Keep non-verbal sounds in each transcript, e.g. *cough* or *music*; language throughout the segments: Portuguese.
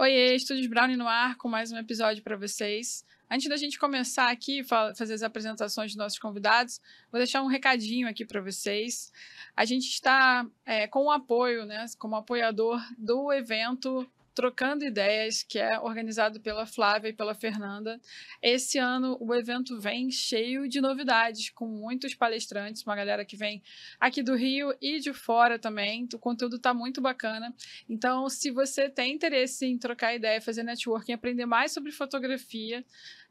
Oiê, Estúdios Brownie no ar com mais um episódio para vocês. Antes da gente começar aqui, fazer as apresentações dos nossos convidados, vou deixar um recadinho aqui para vocês. A gente está é, com o apoio, né, como apoiador do evento Trocando Ideias, que é organizado pela Flávia e pela Fernanda. Esse ano o evento vem cheio de novidades, com muitos palestrantes, uma galera que vem aqui do Rio e de fora também. O conteúdo está muito bacana. Então, se você tem interesse em trocar ideia, fazer networking, aprender mais sobre fotografia,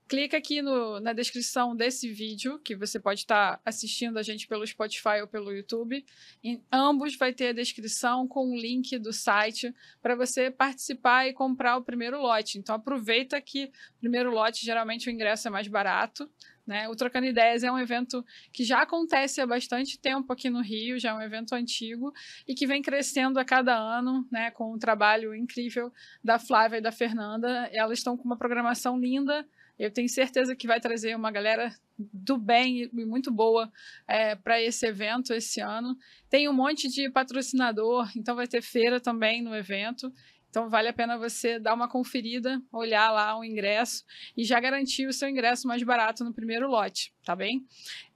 clica aqui no, na descrição desse vídeo, que você pode estar tá assistindo a gente pelo Spotify ou pelo YouTube. Em ambos vai ter a descrição com o link do site para você participar e comprar o primeiro lote. Então aproveita que o primeiro lote geralmente o ingresso é mais barato. Né? O Trocando Ideias é um evento que já acontece há bastante tempo aqui no Rio, já é um evento antigo e que vem crescendo a cada ano, né? com um trabalho incrível da Flávia e da Fernanda. Elas estão com uma programação linda eu tenho certeza que vai trazer uma galera do bem e muito boa é, para esse evento esse ano. Tem um monte de patrocinador, então vai ter feira também no evento. Então vale a pena você dar uma conferida, olhar lá o ingresso e já garantir o seu ingresso mais barato no primeiro lote, tá bem?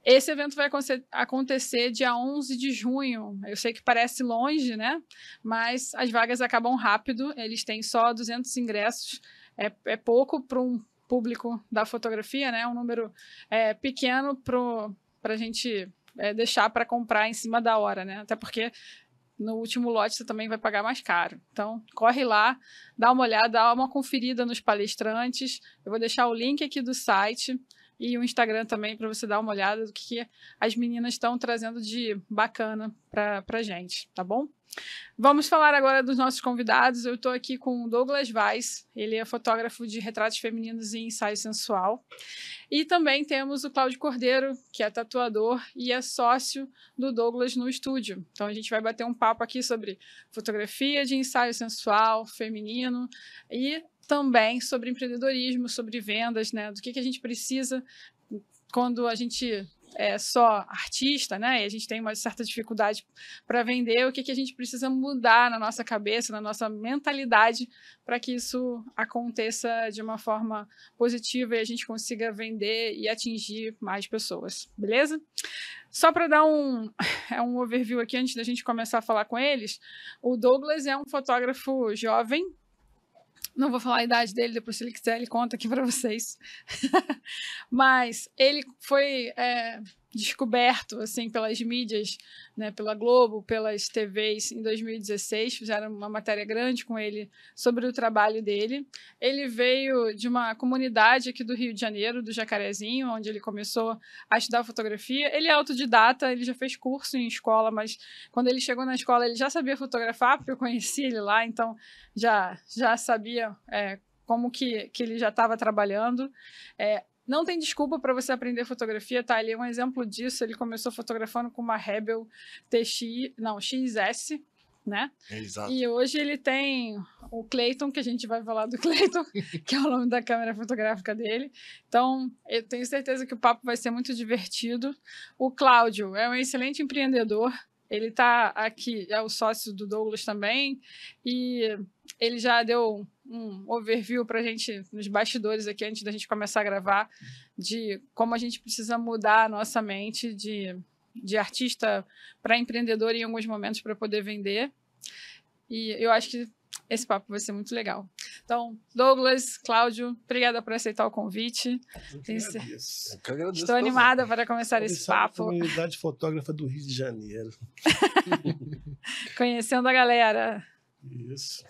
Esse evento vai acontecer dia 11 de junho. Eu sei que parece longe, né? Mas as vagas acabam rápido, eles têm só 200 ingressos. É, é pouco para um público da fotografia, né? Um número é, pequeno para a gente é, deixar para comprar em cima da hora, né? Até porque no último lote você também vai pagar mais caro. Então, corre lá, dá uma olhada, dá uma conferida nos palestrantes. Eu vou deixar o link aqui do site e o Instagram também para você dar uma olhada do que as meninas estão trazendo de bacana para gente, tá bom? Vamos falar agora dos nossos convidados. Eu estou aqui com o Douglas Vaz, ele é fotógrafo de retratos femininos e ensaio sensual. E também temos o Cláudio Cordeiro, que é tatuador e é sócio do Douglas no estúdio. Então a gente vai bater um papo aqui sobre fotografia de ensaio sensual, feminino e também sobre empreendedorismo, sobre vendas, né? Do que, que a gente precisa quando a gente é só artista, né? E a gente tem uma certa dificuldade para vender, o que, que a gente precisa mudar na nossa cabeça, na nossa mentalidade, para que isso aconteça de uma forma positiva e a gente consiga vender e atingir mais pessoas, beleza? Só para dar um, *laughs* é um overview aqui antes da gente começar a falar com eles, o Douglas é um fotógrafo jovem, não vou falar a idade dele, depois se ele quiser, ele conta aqui para vocês. *laughs* Mas ele foi é, descoberto assim pelas mídias, né, pela Globo, pelas TVs em 2016, fizeram uma matéria grande com ele sobre o trabalho dele. Ele veio de uma comunidade aqui do Rio de Janeiro, do Jacarezinho, onde ele começou a estudar fotografia. Ele é autodidata, ele já fez curso em escola, mas quando ele chegou na escola ele já sabia fotografar, porque eu conheci ele lá, então já já sabia é, como que, que ele já estava trabalhando. É, não tem desculpa para você aprender fotografia, tá? Ele é um exemplo disso. Ele começou fotografando com uma Rebel TX, não, XS, né? Exato. E hoje ele tem o Clayton, que a gente vai falar do *laughs* Clayton, que é o nome da câmera fotográfica dele. Então, eu tenho certeza que o papo vai ser muito divertido. O Cláudio é um excelente empreendedor. Ele está aqui, é o sócio do Douglas também, e ele já deu um overview para a gente nos bastidores aqui antes da gente começar a gravar de como a gente precisa mudar a nossa mente de, de artista para empreendedor em alguns momentos para poder vender. E eu acho que esse papo vai ser muito legal. Então, Douglas, Cláudio, obrigada por aceitar o convite. Eu que agradeço. Eu que agradeço Estou animada para começar esse papo. Comunidade fotógrafa do Rio de Janeiro. *laughs* Conhecendo a galera. Isso.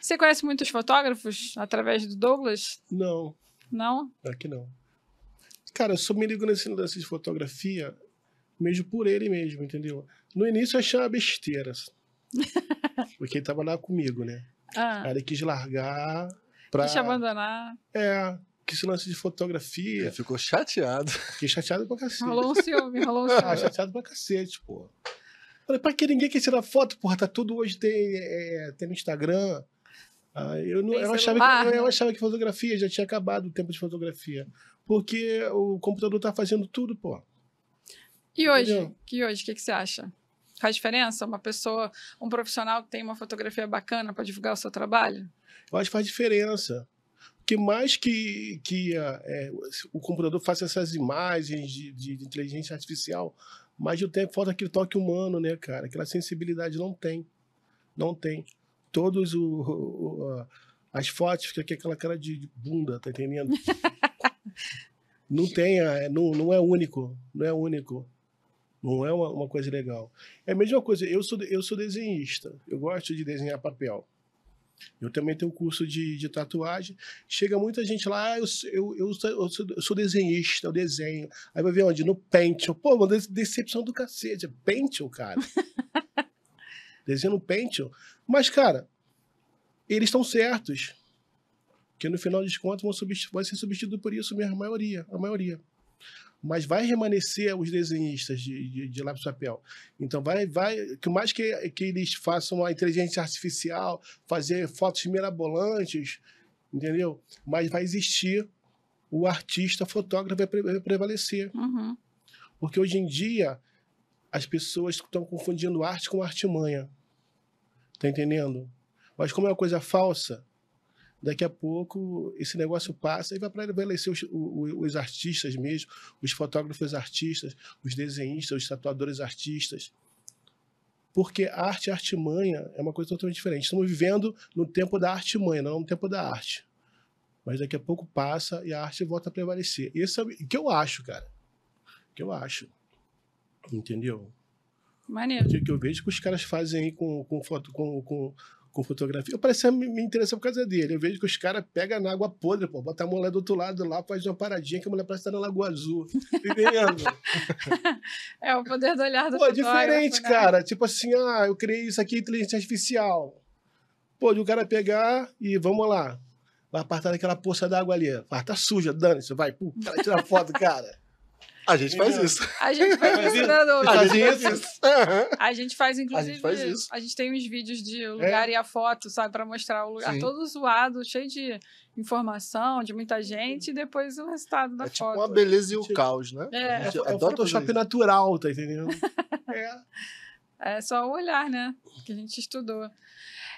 Você conhece muitos fotógrafos através do Douglas? Não. Não? Aqui não. Cara, eu só me ligo nesse lance de fotografia mesmo por ele mesmo, entendeu? No início eu achei uma besteira. *laughs* porque ele tava lá comigo, né? Ah. Aí ele quis largar pra. Quis abandonar. É, que esse lance de fotografia. Ele ficou chateado. Fiquei chateado pra cacete. Rolou um ciúme, rolou um ciúme. Ah, chateado pra cacete, pô. Falei, pra que ninguém quer tirar foto, porra? Tá tudo hoje, tem, é, tem no Instagram. Ah, eu, não, eu, achava que, eu, eu achava que fotografia já tinha acabado o tempo de fotografia. Porque o computador tá fazendo tudo, pô. E hoje? Entendeu? Que hoje? O que, que você acha? Faz diferença? Uma pessoa, um profissional que tem uma fotografia bacana para divulgar o seu trabalho? Eu acho que faz diferença. Porque mais que, que é, o computador faça essas imagens de, de, de inteligência artificial, mais o tempo falta aquele toque humano, né, cara? Aquela sensibilidade não tem. Não tem. Todos o, o as fotos fica aquela cara de bunda, tá entendendo? *laughs* não tem, é, não, não é único, não é único. Não é uma, uma, coisa legal. É a mesma coisa, eu sou, eu sou desenhista, eu gosto de desenhar papel. Eu também tenho curso de, de tatuagem. Chega muita gente lá, ah, eu, eu, eu, sou, eu, sou, eu sou desenhista, eu desenho. Aí vai ver onde? No Paint. Pô, uma decepção do cacete. Paint, cara. *laughs* Desenho no Paint. Mas, cara, eles estão certos. Que no final dos contos vão, vai ser substituído por isso mesmo, a maioria. A maioria mas vai remanescer os desenhistas de, de, de lápis papel. Então, vai, vai, que mais que, que eles façam a inteligência artificial, fazer fotos mirabolantes, entendeu? Mas vai existir o artista, fotógrafo vai prevalecer. Uhum. Porque hoje em dia as pessoas estão confundindo arte com artimanha. Tá entendendo? Mas como é uma coisa falsa, daqui a pouco esse negócio passa e vai para envelhecer os, os, os, artistas mesmo, os fotógrafos artistas, os desenhistas, os tatuadores artistas. Porque a arte artimanha é uma coisa totalmente diferente. Estamos vivendo no tempo da artimanha, não no tempo da arte. Mas daqui a pouco passa e a arte volta a prevalecer. Isso é o que eu acho, cara. O que eu acho. Entendeu? Maneiro. O que eu vejo que os caras fazem aí com, com, foto, com, com, com fotografia. Eu parecia me, interessar por causa dele. Eu vejo que os caras pegam na água podre, pô, bota a mulher do outro lado lá, faz uma paradinha que a mulher parece estar na Lagoa Azul. *laughs* Entendendo? é o poder do olhar do Pô, diferente, né? cara. Tipo assim, ah, eu criei isso aqui, inteligência artificial. Pô, de o cara pegar e vamos lá. Vai apartar daquela poça d'água ali. Ah, tá suja, dane-se, vai. Pô, cara, tira foto, cara. A gente faz isso. A gente faz *laughs* isso, né, A gente faz isso. A gente faz, inclusive. A gente faz isso. A gente tem uns vídeos de lugar é. e a foto, sabe, para mostrar o lugar Sim. todo zoado, cheio de informação, de muita gente, e depois o resultado da é foto. Tipo uma beleza e o caos, né? É, é, é o Photoshop natural, tá entendendo? *laughs* é. É só o olhar, né? Que a gente estudou.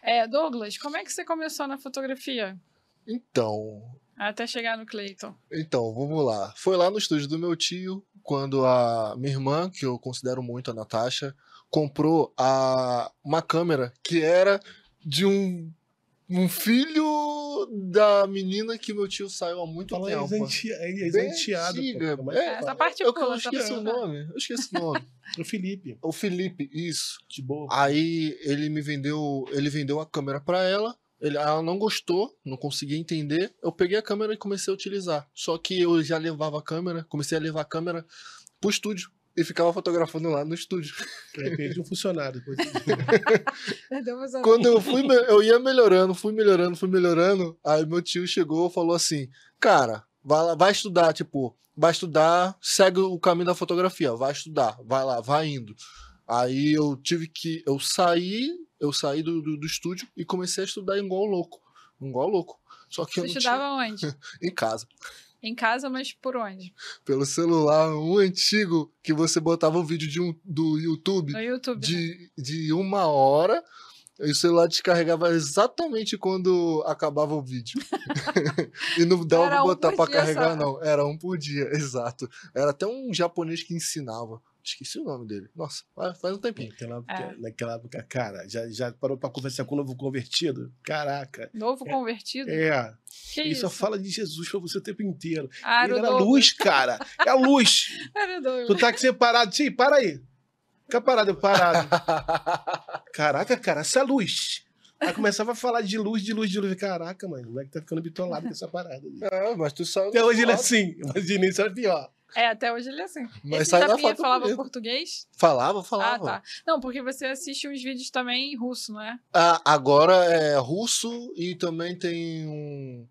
É, Douglas, como é que você começou na fotografia? Então, até chegar no Clayton. Então, vamos lá. Foi lá no estúdio do meu tio, quando a minha irmã, que eu considero muito a Natasha, comprou a, uma câmera que era de um, um filho da menina que meu tio saiu há muito Fala tempo. É ex-enteada. É, é, essa parte eu, eu esqueci o nome. Eu esqueci o nome. o Felipe. O Felipe, isso. De boa. Aí ele me vendeu, ele vendeu a câmera para ela ele, ela não gostou, não conseguia entender. Eu peguei a câmera e comecei a utilizar. Só que eu já levava a câmera, comecei a levar a câmera pro estúdio e ficava fotografando lá no estúdio. É, perdi um funcionário depois. *laughs* Quando eu fui, eu ia melhorando, fui melhorando, fui melhorando. Aí meu tio chegou e falou assim: Cara, vai, lá, vai estudar, tipo, vai estudar, segue o caminho da fotografia, vai estudar, vai lá, vai indo. Aí eu tive que. Eu saí eu saí do, do, do, estúdio e comecei a estudar igual louco. Igual louco. Só que Você eu não estudava tinha... onde? *laughs* em casa. Em casa, mas por onde? Pelo celular, um antigo que você botava um vídeo de um, do YouTube, no YouTube de, né? de uma hora. E o celular descarregava exatamente quando acabava o vídeo. *laughs* e não dava pra botar um pra carregar, não. Era um por dia, *laughs* exato. Era até um japonês que ensinava. Esqueci o nome dele. Nossa, faz um tempinho. Naquela época, é. naquela época cara, já, já parou pra conversar com o novo convertido? Caraca. Novo é, convertido? É. Que Ele isso? só fala de Jesus pra você o tempo inteiro. Ah, Ele era luz, cara. É a luz. *laughs* tu tá aqui separado. Sim, para aí. Fica parado, parado. Caraca, cara, essa luz. Aí começava a falar de luz, de luz, de luz. Caraca, mano, o moleque tá ficando bitolado com essa parada. É, mas tu sabe. Até hoje ele é assim, mas de início era pior. É, até hoje ele é assim. Mas Esse sai da foto falava mesmo. português? Falava, falava. Ah, tá. Não, porque você assiste uns vídeos também em russo, não é? Ah, agora é russo e também tem um.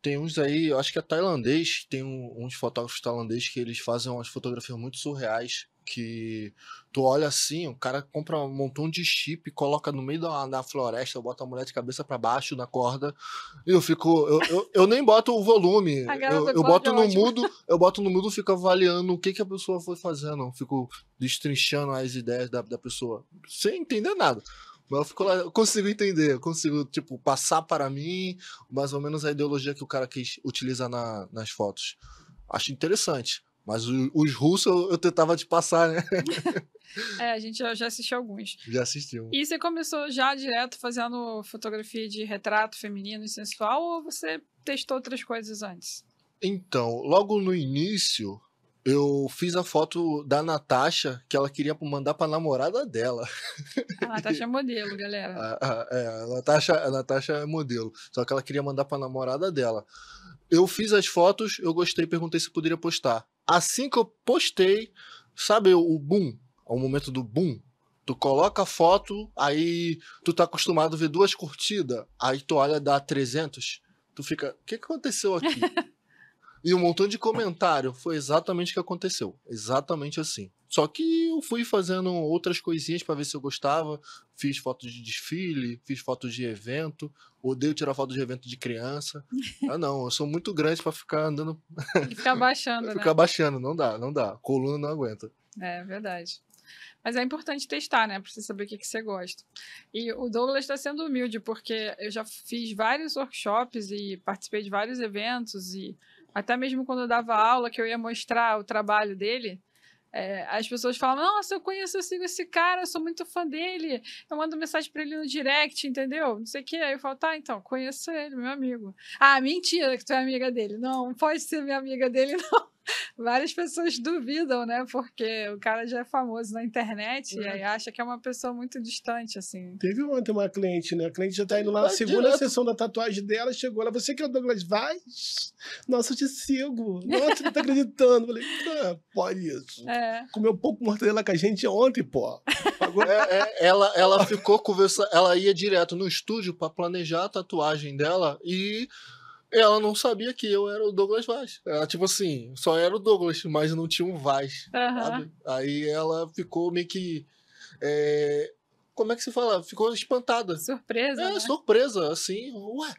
Tem uns aí, eu acho que é tailandês, tem um, uns fotógrafos tailandeses que eles fazem umas fotografias muito surreais. Que tu olha assim, o cara compra um montão de chip, coloca no meio da, da floresta, bota a mulher de cabeça para baixo na corda, e eu fico, eu, eu, eu nem boto o volume, eu, eu boto no ótimo. mudo, eu boto no mudo, fico avaliando o que que a pessoa foi fazendo, eu fico destrinchando as ideias da, da pessoa, sem entender nada. Mas eu, fico lá, eu consigo entender, eu consigo, tipo, passar para mim mais ou menos a ideologia que o cara quis utilizar na, nas fotos. Acho interessante. Mas os russos eu, tentava te passar, né? *laughs* é, a gente já, já assistiu alguns. Já assistiu. E você começou já direto fazendo fotografia de retrato feminino e sensual ou você testou outras coisas antes? Então, logo no início, eu fiz a foto da Natasha que ela queria mandar pra namorada dela. A Natasha é modelo, galera. *laughs* A, a, é, a Natasha, a Natasha é modelo. Só que ela queria mandar pra namorada dela. Eu fiz as fotos, eu gostei, perguntei se poderia postar. Assim que eu postei, sabe o boom? O momento do boom? Tu coloca a foto, aí tu tá acostumado a ver duas curtidas, aí tu olha dá 300, tu fica, o que, que aconteceu aqui? *laughs* e um montão de comentário. Foi exatamente o que aconteceu. Exatamente assim. Só que eu fui fazendo outras coisinhas para ver se eu gostava. Fiz fotos de desfile, fiz fotos de evento. Odeio tirar foto de evento de criança. *laughs* ah, não, eu sou muito grande para ficar andando. Ficar baixando, *laughs* né? Ficar baixando, não dá, não dá. Coluna não aguenta. É verdade. Mas é importante testar, né? Pra você saber o que, que você gosta. E o Douglas está sendo humilde, porque eu já fiz vários workshops e participei de vários eventos e até mesmo quando eu dava aula, que eu ia mostrar o trabalho dele, é, as pessoas falam: Nossa, eu conheço, eu sigo esse cara, eu sou muito fã dele. Eu mando mensagem pra ele no direct, entendeu? Não sei o que. Aí eu falo: Tá, então, conheço ele, meu amigo. Ah, mentira que tu é amiga dele. Não, não pode ser minha amiga dele, *laughs* não várias pessoas duvidam, né? Porque o cara já é famoso na internet é. e aí acha que é uma pessoa muito distante, assim. Teve ontem uma cliente, né? A cliente já tá indo lá na segunda direto. sessão da tatuagem dela, chegou lá, você que é o Douglas Vaz? Nossa, eu te sigo. Nossa, não tá acreditando. Falei, ah, pode isso. É. Comeu pouco mortadela com a gente ontem, pô. É, é, ela, ela ficou conversando, ela ia direto no estúdio para planejar a tatuagem dela e ela não sabia que eu era o Douglas Vaz. Ela, tipo assim, só era o Douglas, mas não tinha um Vaz. Uhum. Aí ela ficou meio que. É... Como é que se fala? Ficou espantada. Surpresa. É, né? surpresa, assim. Ué,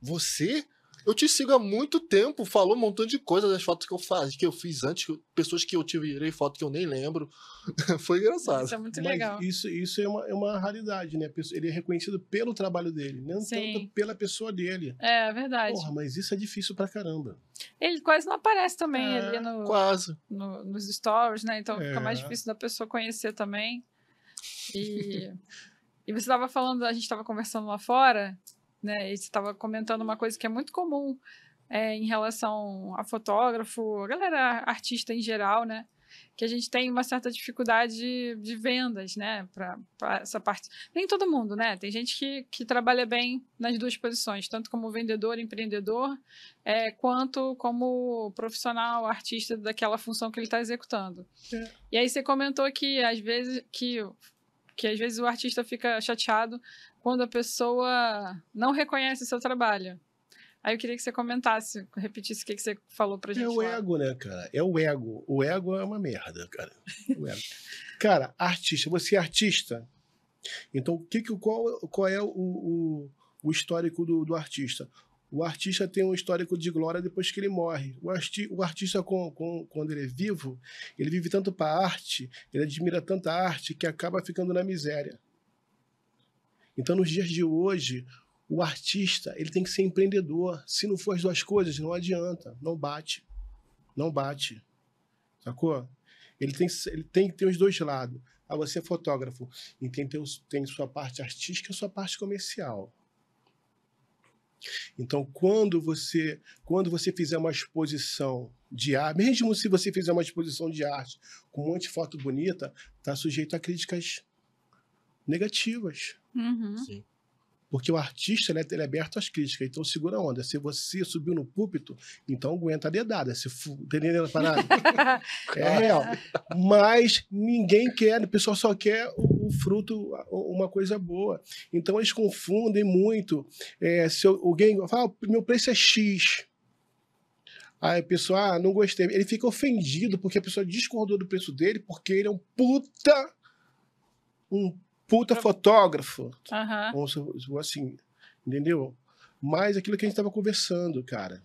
você? Eu te sigo há muito tempo, falou um montão de coisa das fotos que eu faz, que eu fiz antes, pessoas que eu tirei foto que eu nem lembro. *laughs* Foi engraçado. Isso é muito Mas legal. Isso, isso é, uma, é uma raridade, né? Ele é reconhecido pelo trabalho dele, não Sim. tanto pela pessoa dele. É, verdade. Porra, mas isso é difícil pra caramba. Ele quase não aparece também é, ali no, quase. No, nos stories, né? Então é. fica mais difícil da pessoa conhecer também. E, *laughs* e você estava falando, a gente estava conversando lá fora, né? E você estava comentando uma coisa que é muito comum é, em relação a fotógrafo, a galera artista em geral, né? Que a gente tem uma certa dificuldade de, de vendas, né? Para essa parte. Nem todo mundo, né? Tem gente que, que trabalha bem nas duas posições, tanto como vendedor, empreendedor, é, quanto como profissional, artista daquela função que ele está executando. É. E aí você comentou que às vezes que que às vezes o artista fica chateado quando a pessoa não reconhece o seu trabalho. Aí eu queria que você comentasse, repetisse o que, você falou pra gente. É o lá. ego, né, cara? É o ego. O ego é uma merda, cara. cara, artista, você é artista. Então, que, que, qual, qual é o, o, o histórico do, do, artista? O artista tem um histórico de glória depois que ele morre. O, arti, o artista, com, com, quando ele é vivo, ele vive tanto para a arte, ele admira tanta arte que acaba ficando na miséria. Então, nos dias de hoje, o artista ele tem que ser empreendedor. Se não for as duas coisas, não adianta, não bate, não bate, sacou? Ele tem, ele tem que ter os dois lados. Ah, você é fotógrafo e tem, tem sua parte artística e sua parte comercial. Então, quando você, quando você fizer uma exposição de arte, mesmo se você fizer uma exposição de arte com um monte de foto bonita, está sujeito a críticas negativas. Uhum. Sim. Porque o artista ele é, ele é, aberto às críticas, então segura a onda. Se você subiu no púlpito, então aguenta a dedada. Se fu... Entendendo a parada? *laughs* é real. Mas ninguém quer, o pessoal só quer o, o fruto, uma coisa boa. Então eles confundem muito. É, se alguém fala, ah, meu preço é X. Aí a pessoa, ah, não gostei. Ele fica ofendido porque a pessoa discordou do preço dele porque ele é um puta. Um puta fotógrafo. Uhum. Assim, entendeu? Mas aquilo que a gente estava conversando, cara.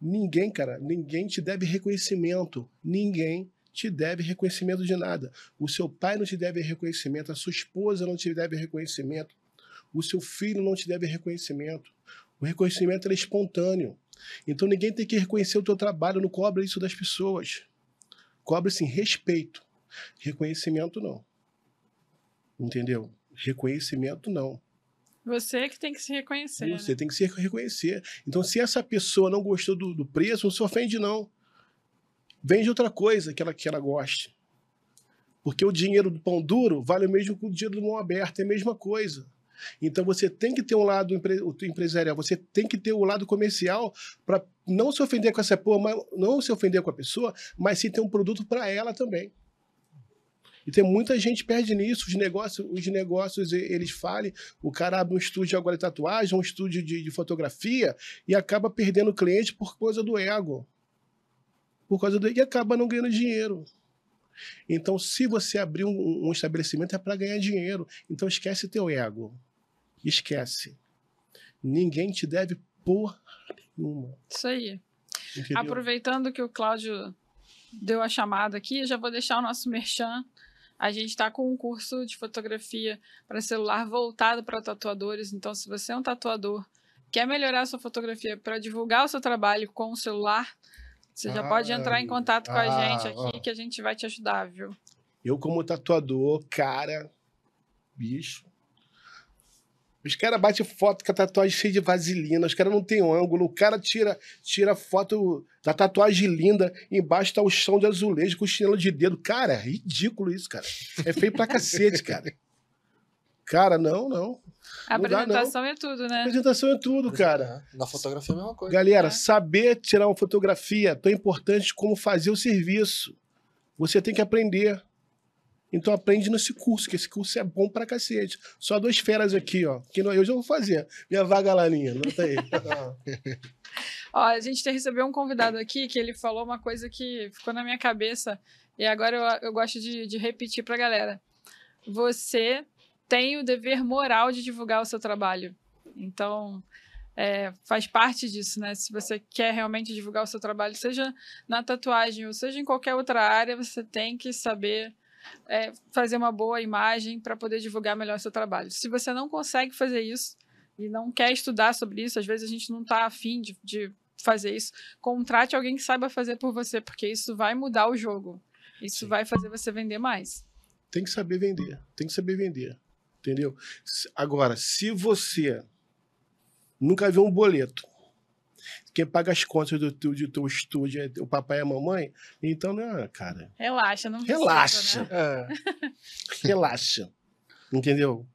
Ninguém, cara, ninguém te deve reconhecimento. Ninguém te deve reconhecimento de nada. O seu pai não te deve reconhecimento, a sua esposa não te deve reconhecimento, o seu filho não te deve reconhecimento. O reconhecimento é espontâneo. Então ninguém tem que reconhecer o teu trabalho, não cobra isso das pessoas. Cobra sim respeito. Reconhecimento não. Entendeu? Reconhecimento não. Você que tem que se reconhecer. Você né? tem que se reconhecer. Então, se essa pessoa não gostou do, do preço, não se ofende, não. Vende outra coisa que ela, que ela goste. Porque o dinheiro do pão duro vale o mesmo que o dinheiro do mão aberta, é a mesma coisa. Então você tem que ter um lado empresarial, você tem que ter o um lado comercial para não se ofender com essa pessoa, não se ofender com a pessoa, mas sim ter um produto para ela também. E tem muita gente perde nisso, os negócios, os negócios eles falem, o cara abre um estúdio agora de tatuagem, um estúdio de, de fotografia e acaba perdendo cliente por causa do ego por causa do e acaba não ganhando dinheiro. Então, se você abrir um, um estabelecimento é para ganhar dinheiro. Então, esquece teu ego. Esquece. Ninguém te deve porra nenhuma. Isso aí. Entendeu? Aproveitando que o Cláudio deu a chamada aqui, já vou deixar o nosso merchan. A gente está com um curso de fotografia para celular voltado para tatuadores. Então, se você é um tatuador, quer melhorar a sua fotografia para divulgar o seu trabalho com o celular, você já ah, pode entrar em contato com ah, a gente aqui ah. que a gente vai te ajudar, viu? Eu, como tatuador, cara, bicho. Os caras batem foto com a tatuagem cheia de vaselina, os caras não tem ângulo, o cara tira, tira foto da tatuagem linda, embaixo tá o chão de azulejo com chinelo de dedo. Cara, é ridículo isso, cara. É feio pra cacete, cara. Cara, não, não. A apresentação dá, é tudo, né? A apresentação é tudo, cara. Na fotografia é a mesma coisa. Galera, é. saber tirar uma fotografia é tão importante como fazer o serviço. Você tem que aprender. Então aprende nesse curso, que esse curso é bom pra cacete. Só duas feras aqui, ó. Que eu já vou fazer. Minha vaga laninha, nota aí. *laughs* ó, a gente recebeu um convidado aqui que ele falou uma coisa que ficou na minha cabeça e agora eu, eu gosto de, de repetir pra galera. Você tem o dever moral de divulgar o seu trabalho. Então, é, faz parte disso, né? Se você quer realmente divulgar o seu trabalho, seja na tatuagem ou seja em qualquer outra área, você tem que saber é, fazer uma boa imagem para poder divulgar melhor o seu trabalho. Se você não consegue fazer isso e não quer estudar sobre isso, às vezes a gente não está afim de, de fazer isso, contrate alguém que saiba fazer por você, porque isso vai mudar o jogo. Isso Sim. vai fazer você vender mais. Tem que saber vender, tem que saber vender. Entendeu? Agora, se você nunca viu um boleto, quem paga as contas do teu, do teu estúdio é o papai e a mamãe, então, né, cara. Relaxa, não precisa, Relaxa. Né? É. *laughs* Relaxa. Entendeu?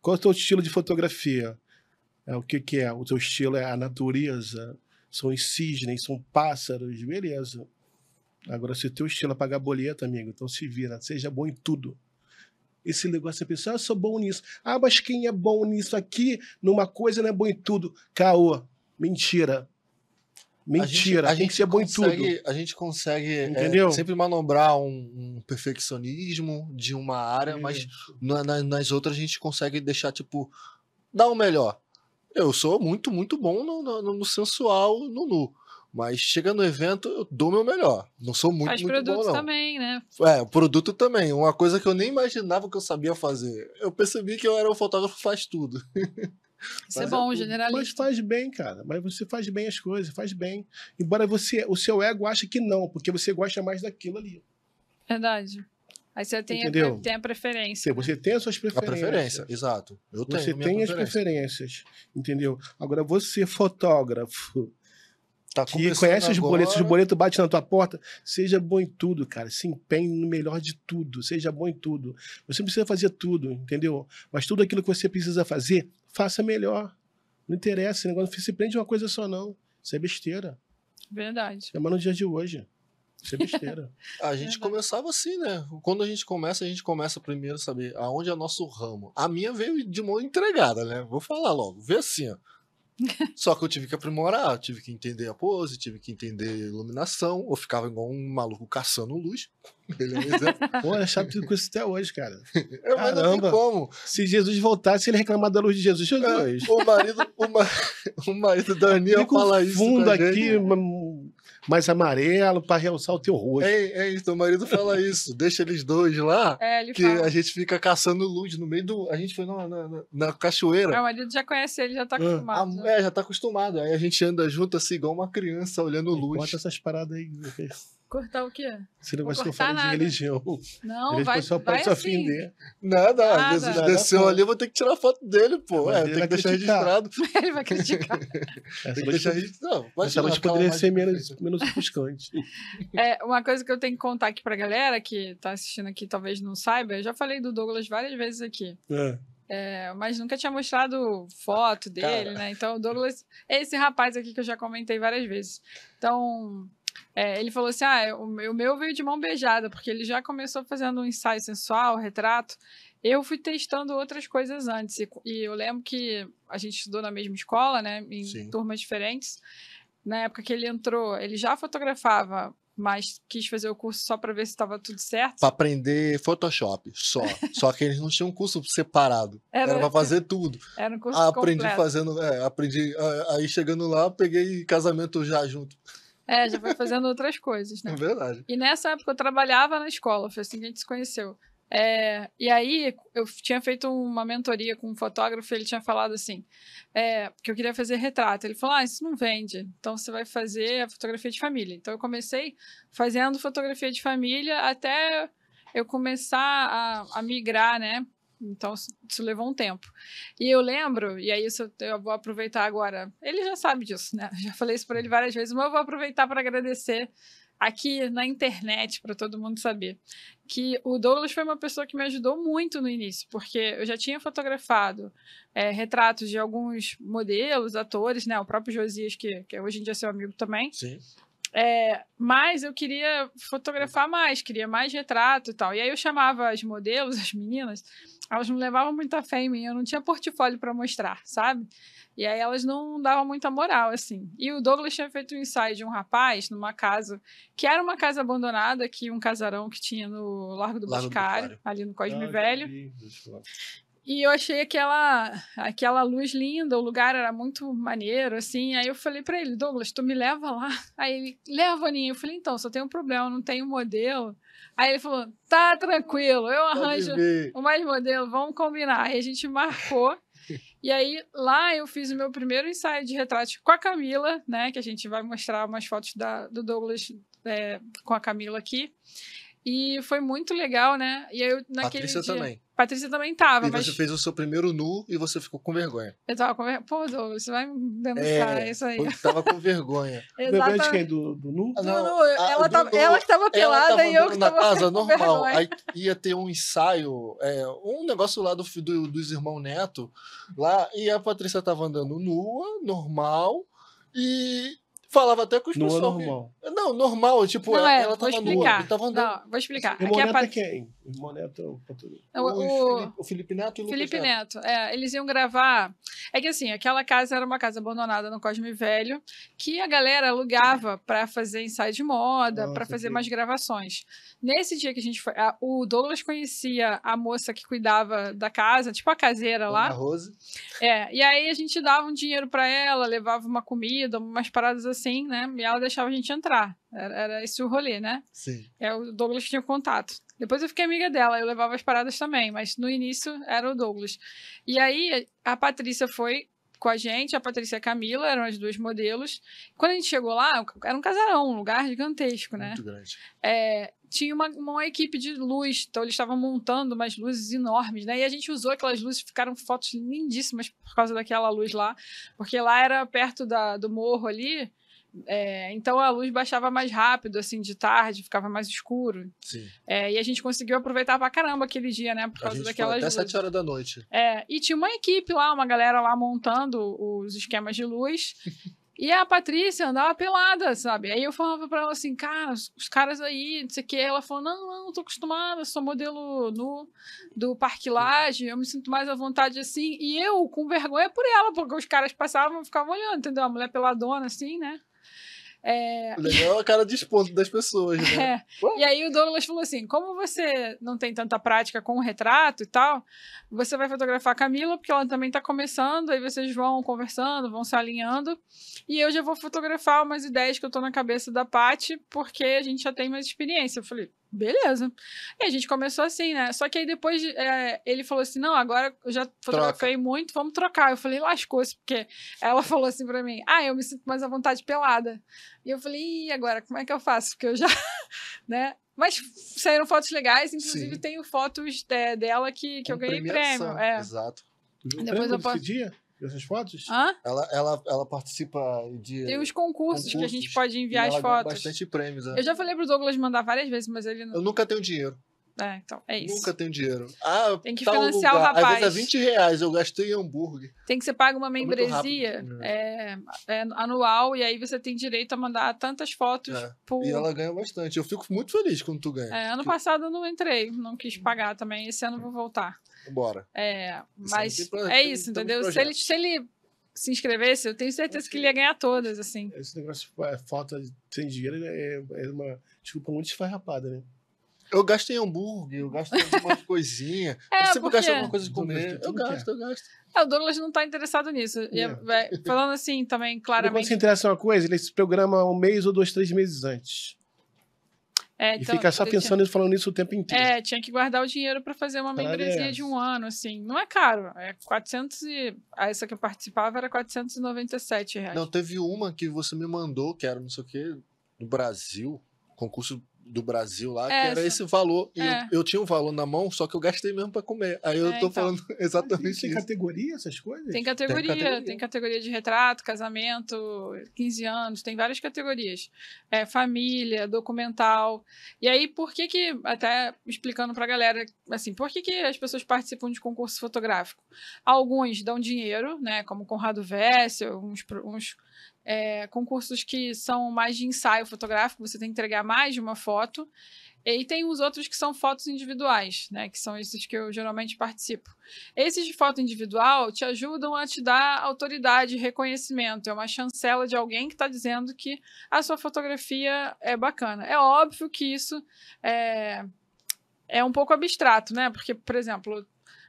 Qual é o teu estilo de fotografia? É, o que, que é? O teu estilo é a natureza? São os cisnes, são pássaros, beleza. Agora, se o teu estilo é pagar boleto, amigo, então se vira, seja bom em tudo esse negócio de pessoa, ah, eu sou bom nisso. Ah, mas quem é bom nisso aqui, numa coisa não é bom em tudo. Caô. Mentira. Mentira, a gente, a que ser bom consegue, em tudo. A gente consegue é, sempre manobrar um, um, perfeccionismo de uma área, é. mas na, nas outras a gente consegue deixar, tipo, dar o melhor. Eu sou muito, muito bom no, no, no sensual, no nu. Mas chega no evento, eu dou meu melhor. Não sou muito, Faz muito bom, não. também, né? É, o produto também. Uma coisa que eu nem imaginava que eu sabia fazer. Eu percebi que eu era um fotógrafo faz tudo. *laughs* Isso é bom, é, generalista. Mas faz bem, cara. Mas você faz bem as coisas, faz bem. Embora você, o seu ego ache que não, porque você gosta mais daquilo ali. Verdade. Aí você tem, a, tem a preferência. Você tem as suas preferências. A preferência, exato. Eu tenho você tem as preferências, entendeu? Agora, você, fotógrafo, Tá que conhece os boletos, os boletos bate na tua porta, seja bom em tudo, cara. Se empenhe no melhor de tudo, seja bom em tudo. Você não precisa fazer tudo, entendeu? Mas tudo aquilo que você precisa fazer, faça melhor. Não interessa, esse negócio não se prende uma coisa só, não. Isso é besteira. Verdade. É mais no dia de hoje. Isso é besteira. *laughs* a gente Verdade. começava assim, né? Quando a gente começa, a gente começa primeiro a saber aonde é nosso ramo. A minha veio de mão entregada, né? Vou falar logo. Vê assim, ó Só que eu tive que aprimorar, tive que entender a pose, tive que entender a iluminação. Eu ficava igual um maluco caçando luz. Ele é um exemplo. *laughs* Pô, é chato com isso até hoje, cara. Eu, mas não tem como. Se Jesus voltasse, ele reclamar da luz de Jesus. Jesus. É, o marido, o, ma... *laughs* o marido da Aninha fala isso. fundo aqui, mais amarelo para realçar o teu rosto. É, é isso, o marido fala *laughs* isso. Deixa eles dois lá, é, que fala. a gente fica caçando luz no meio do. A gente foi na, na, na cachoeira. É, o marido já conhece ele, já tá ah. acostumado. Ah, né? É, já tá acostumado. Aí a gente anda junto assim, igual uma criança olhando luz. Bota essas paradas aí. Cortar o quê? Esse negócio que eu falo de religião. Não, vai, só pode se assim. ofender. Nada, Nada. Jesus Nada, desceu pô. ali, eu vou ter que tirar foto dele, pô. É, tem que deixar registrado. *laughs* ele vai criticar. tem que deixar registrado. Essa noite poderia ser menos, menos ofuscante. *laughs* É, uma coisa que eu tenho que contar aqui pra galera que tá assistindo aqui, talvez não saiba, eu já falei do Douglas várias vezes aqui. É. É, mas nunca tinha mostrado foto dele, Cara. né? Então, o Douglas esse rapaz aqui que eu já comentei várias vezes. Então, é, ele falou assim: ah, o meu, o meu veio de mão beijada, porque ele já começou fazendo um ensaio sensual, retrato. Eu fui testando outras coisas antes. E, e eu lembro que a gente estudou na mesma escola, né? Em Sim. turmas diferentes. Na época que ele entrou, ele já fotografava mas quis fazer o curso só para ver se estava tudo certo. Para aprender Photoshop, só. só que eles não tinham um curso separado. Era, Era para fazer tudo. Era um curso Aprendi completo. fazendo, é, aprendi, aí chegando lá, peguei casamento já junto. É, já foi fazendo outras coisas, né? É verdade. E nessa época eu trabalhava na escola, foi assim que a gente se conheceu. É, e aí eu tinha feito uma mentoria com um fotógrafo e ele tinha falado assim, é, que eu queria fazer retrato. Ele falou, ah, isso não vende, então você vai fazer a fotografia de família. Então eu comecei fazendo fotografia de família até eu começar a, a migrar, né, então, isso levou um tempo. E eu lembro, e aí isso eu vou aproveitar agora. Ele já sabe disso, né? *laughs* Já falei isso para ele várias vezes, mas eu vou aproveitar para agradecer aqui na internet para todo mundo saber que o Douglas foi uma pessoa que me ajudou muito no início, porque eu já tinha fotografado é, retratos de alguns modelos, atores, né? O próprio Josias, que, que hoje em dia é seu amigo também. Sim. É, mas eu queria fotografar mais, queria mais retrato e tal. E aí eu chamava as modelos, *laughs* as meninas, elas não levavam muita fé em mim, eu não tinha portfólio para mostrar, sabe? E aí elas não davam muita moral, assim. E o Douglas tinha feito um ensaio de um rapaz numa casa, que era uma casa abandonada, que um casarão que tinha no Largo do Boticário, ali no Cosme ah, Velho. E eu achei aquela, aquela luz linda, o lugar era muito maneiro, assim. Aí eu falei para ele, Douglas, tu me leva lá? *laughs* Aí ele, leva, Aninha. Eu falei, então, só tem um problema, não tenho modelo. Aí ele falou, tá tranquilo, eu arranjo o mais modelo, vamos combinar. Aí a gente marcou. e aí lá eu fiz o meu primeiro ensaio de retrato com a Camila, né? Que a gente vai mostrar umas fotos da, do Douglas é, com a Camila aqui. E foi muito legal, né? E eu naquele Patrícia dia... também. Patrícia também tava. E mas... você fez o seu primeiro nu e você ficou com vergonha. Eu tava com vergonha. Pô, Douglas, você vai me denunciar é, isso aí. Eu tava com vergonha. *laughs* Vergonha de quem? Do, do nu? Ah, não, não, não ela, tava, do, ela que tava pelada tava e eu que na tava casa *laughs* normal. Aí ia ter um ensaio, é, um negócio lá do, do, dos irmãos Neto, lá, e a Patrícia tava andando nua, normal, e Falava até com os pessoal. normal. Não, normal, tipo, não, ela, é, ela tava nua. Tava andando. Não, vou explicar. Irmão Aqui Neto é quem? Irmão Neto é o, o, o, Felipe Neto e o Felipe Neto. Neto. É, eles iam gravar. É que assim, aquela casa era uma casa abandonada no Cosme Velho, que a galera alugava para fazer ensaio de moda, para fazer que... mais gravações. Nesse dia que a gente foi, a, o Douglas conhecia a moça que cuidava da casa, tipo a caseira lá. A Rose. É, e aí a gente dava um dinheiro para ela, levava uma comida, umas paradas assim, né? E ela deixava a gente entrar. Era, era esse o rolê, né? Sim. É, o Douglas tinha contato. Depois eu fiquei amiga dela, eu levava as paradas também, mas no início era o Douglas. E aí a Patrícia foi com a gente, a Patrícia e a Camila eram as duas modelos. Quando a gente chegou lá, era um casarão, um lugar gigantesco, né? Muito grande. É, tinha uma, uma equipe de luz, então eles estavam montando umas luzes enormes, né? E a gente usou aquelas luzes, ficaram fotos lindíssimas por causa daquela luz lá, porque lá era perto da, do morro ali, é, então a luz baixava mais rápido, assim, de tarde, ficava mais escuro. É, e a gente conseguiu aproveitar pra caramba aquele dia, né? Por causa a gente daquelas até luzes. 7 horas da noite. É, e tinha uma equipe lá, uma galera lá montando os esquemas de luz. *laughs* E a Patrícia andava pelada, sabe? Aí eu falava pra ela assim, cara, os, caras aí, não sei o que. Ela falou, não, não, tô acostumada, sou modelo no, do Parque Laje, eu me sinto mais à vontade assim. E eu, com vergonha por ela, porque os caras passavam e ficavam olhando, entendeu? A mulher peladona, assim, né? É... Legal a cara de esposo das pessoas, né? *laughs* É. E aí o Douglas falou assim: como você não tem tanta prática com o retrato e tal, você vai fotografar a Camila, porque ela também está começando, aí vocês vão conversando, vão se alinhando. E eu já vou fotografar umas ideias que eu tô na cabeça da Paty, porque a gente já tem mais experiência. Eu falei, beleza. E a gente começou assim, né? Só que aí depois é, ele falou assim: não, agora eu já fotografei Troca. muito, vamos trocar. Eu falei, lascou-se, porque ela *laughs* falou assim pra mim: ah, eu me sinto mais à vontade pelada. E eu falei, e agora, como é que eu faço? Porque eu já, *laughs* né? Mas saíram fotos legais, inclusive Sim. tenho fotos é, dela que, que eu ganhei prêmio. É. Exato. Depois eu posso... dia? Essas fotos? Hã? Ela, ela, ela participa de. Tem os concursos, concursos que a gente pode enviar as fotos. bastante prêmios, né? Eu já falei pro Douglas mandar várias vezes, mas ele não. Eu nunca tenho dinheiro. É, então, é isso. Nunca tenho dinheiro. Ah, tem que financiar lugar. o rapaz. Às vezes é 20 reais, eu gastei em hambúrguer. Tem que você paga uma membresia né? é, é, anual e aí você tem direito a mandar tantas fotos. É. Por... E ela ganha bastante. Eu fico muito feliz quando tu ganha. É, ano que... passado eu não entrei, não quis pagar também. Esse ano eu vou voltar. Bora. É, mas é isso, entendeu? Se ele, se ele se inscrevesse, eu tenho certeza que ele ia ganhar todas, assim. Esse negócio de é, falta sem dinheiro é, é uma desculpa muito esfarrapada, né? Eu gasto em hambúrguer, eu gasto em algumas *laughs* coisinhas. É, eu sempre porque... gasto alguma coisa de comer. Eu gasto, eu gasto. É, o Douglas não está interessado nisso. É. falando assim também, claramente. Quando se interessa em uma coisa, ele se programa um mês ou dois, três meses antes. É, então, e fica só pensando tinha... falando nisso o tempo inteiro. É, tinha que guardar o dinheiro para fazer uma membresia de um ano, assim. Não é caro, é 400 e... Essa que eu participava era 497 reais. Não, teve uma que você me mandou, que era não sei o quê, do Brasil, concurso do Brasil lá, Essa. que era esse valor. E é. eu, eu, tinha um valor na mão, só que eu gastei mesmo para comer. Aí eu é, tô então. falando *laughs* exatamente tem, tem categoria essas coisas? Tem categoria, tem categoria, tem categoria de retrato, casamento, 15 anos, tem várias categorias. É, família, documental. E aí, por que que, até explicando pra galera, assim, por que que as pessoas participam de concurso fotográfico? Alguns dão dinheiro, né, como Conrado Vessel, uns, uns é, concursos que são mais de ensaio fotográfico, você tem que entregar mais de uma foto. E tem os outros que são fotos individuais, né? Que são esses que eu geralmente participo. Esses de foto individual te ajudam a te dar autoridade, reconhecimento. É uma chancela de alguém que está dizendo que a sua fotografia é bacana. É óbvio que isso é, é um pouco abstrato, né? Porque, por exemplo,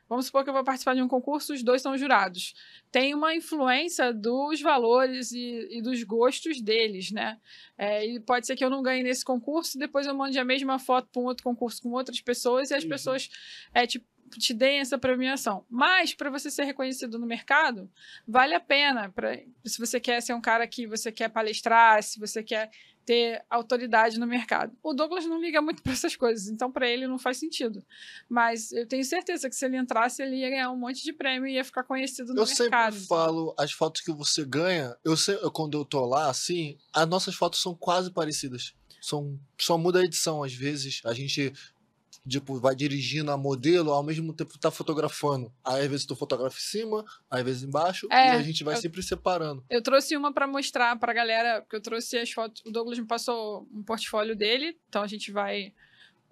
Vamos supor que eu vou participar de um concurso, os dois são jurados. Tem uma influência dos valores e, e dos gostos deles, né? É, e pode ser que eu não ganhe nesse concurso, depois eu mande a mesma foto para um outro concurso com outras pessoas e as uhum. pessoas é, te, te deem essa premiação. Mas, para você ser reconhecido no mercado, vale a pena. Pra, se você quer ser um cara que você quer palestrar, se você quer ter autoridade no mercado. O Douglas não liga muito para essas coisas, então para ele não faz sentido. Mas eu tenho certeza que se ele entrasse, ele ia ganhar um monte de prêmio e ia ficar conhecido no eu mercado. Eu sempre falo, as fotos que você ganha, eu sempre, quando eu tô lá, assim, as nossas fotos são quase parecidas. São, só muda a edição, às vezes. A gente tipo, vai dirigindo a modelo, ao mesmo tempo tá fotografando. Aí, às vezes tu fotografa em cima, às vezes embaixo, é, e a gente vai eu, sempre separando. Eu trouxe uma para mostrar pra galera, porque eu trouxe as fotos, o Douglas me passou um portfólio dele, então a gente vai,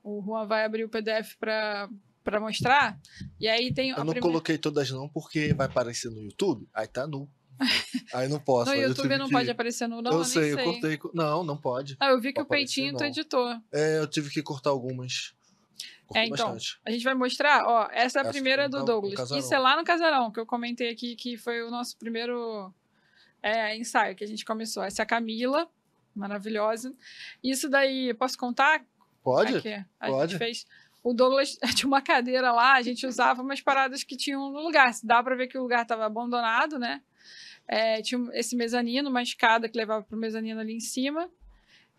o Juan vai abrir o PDF pra, pra mostrar, e aí tem... Eu não primeira... coloquei todas não, porque vai aparecer no YouTube, aí tá nu. *laughs* Aí não posso. No YouTube não que... pode aparecer no não, eu, eu sei, sei, eu cortei. Não, não pode. Ah, eu vi que o peitinho tu editou. É, eu tive que cortar algumas. É, então, bastante. a gente vai mostrar, ó, essa é a essa primeira do Douglas. Isso é lá no Casarão, que eu comentei aqui, que foi o nosso primeiro é, ensaio que a gente começou. Essa é a Camila, maravilhosa. Isso daí, posso contar? Pode, Aqui, a pode. gente fez... O Douglas *laughs* tinha uma cadeira lá, a gente usava umas paradas que tinham no lugar. Dá para ver que o lugar estava abandonado, né? É, tinha esse mezanino, uma escada que levava para o mezanino ali em cima.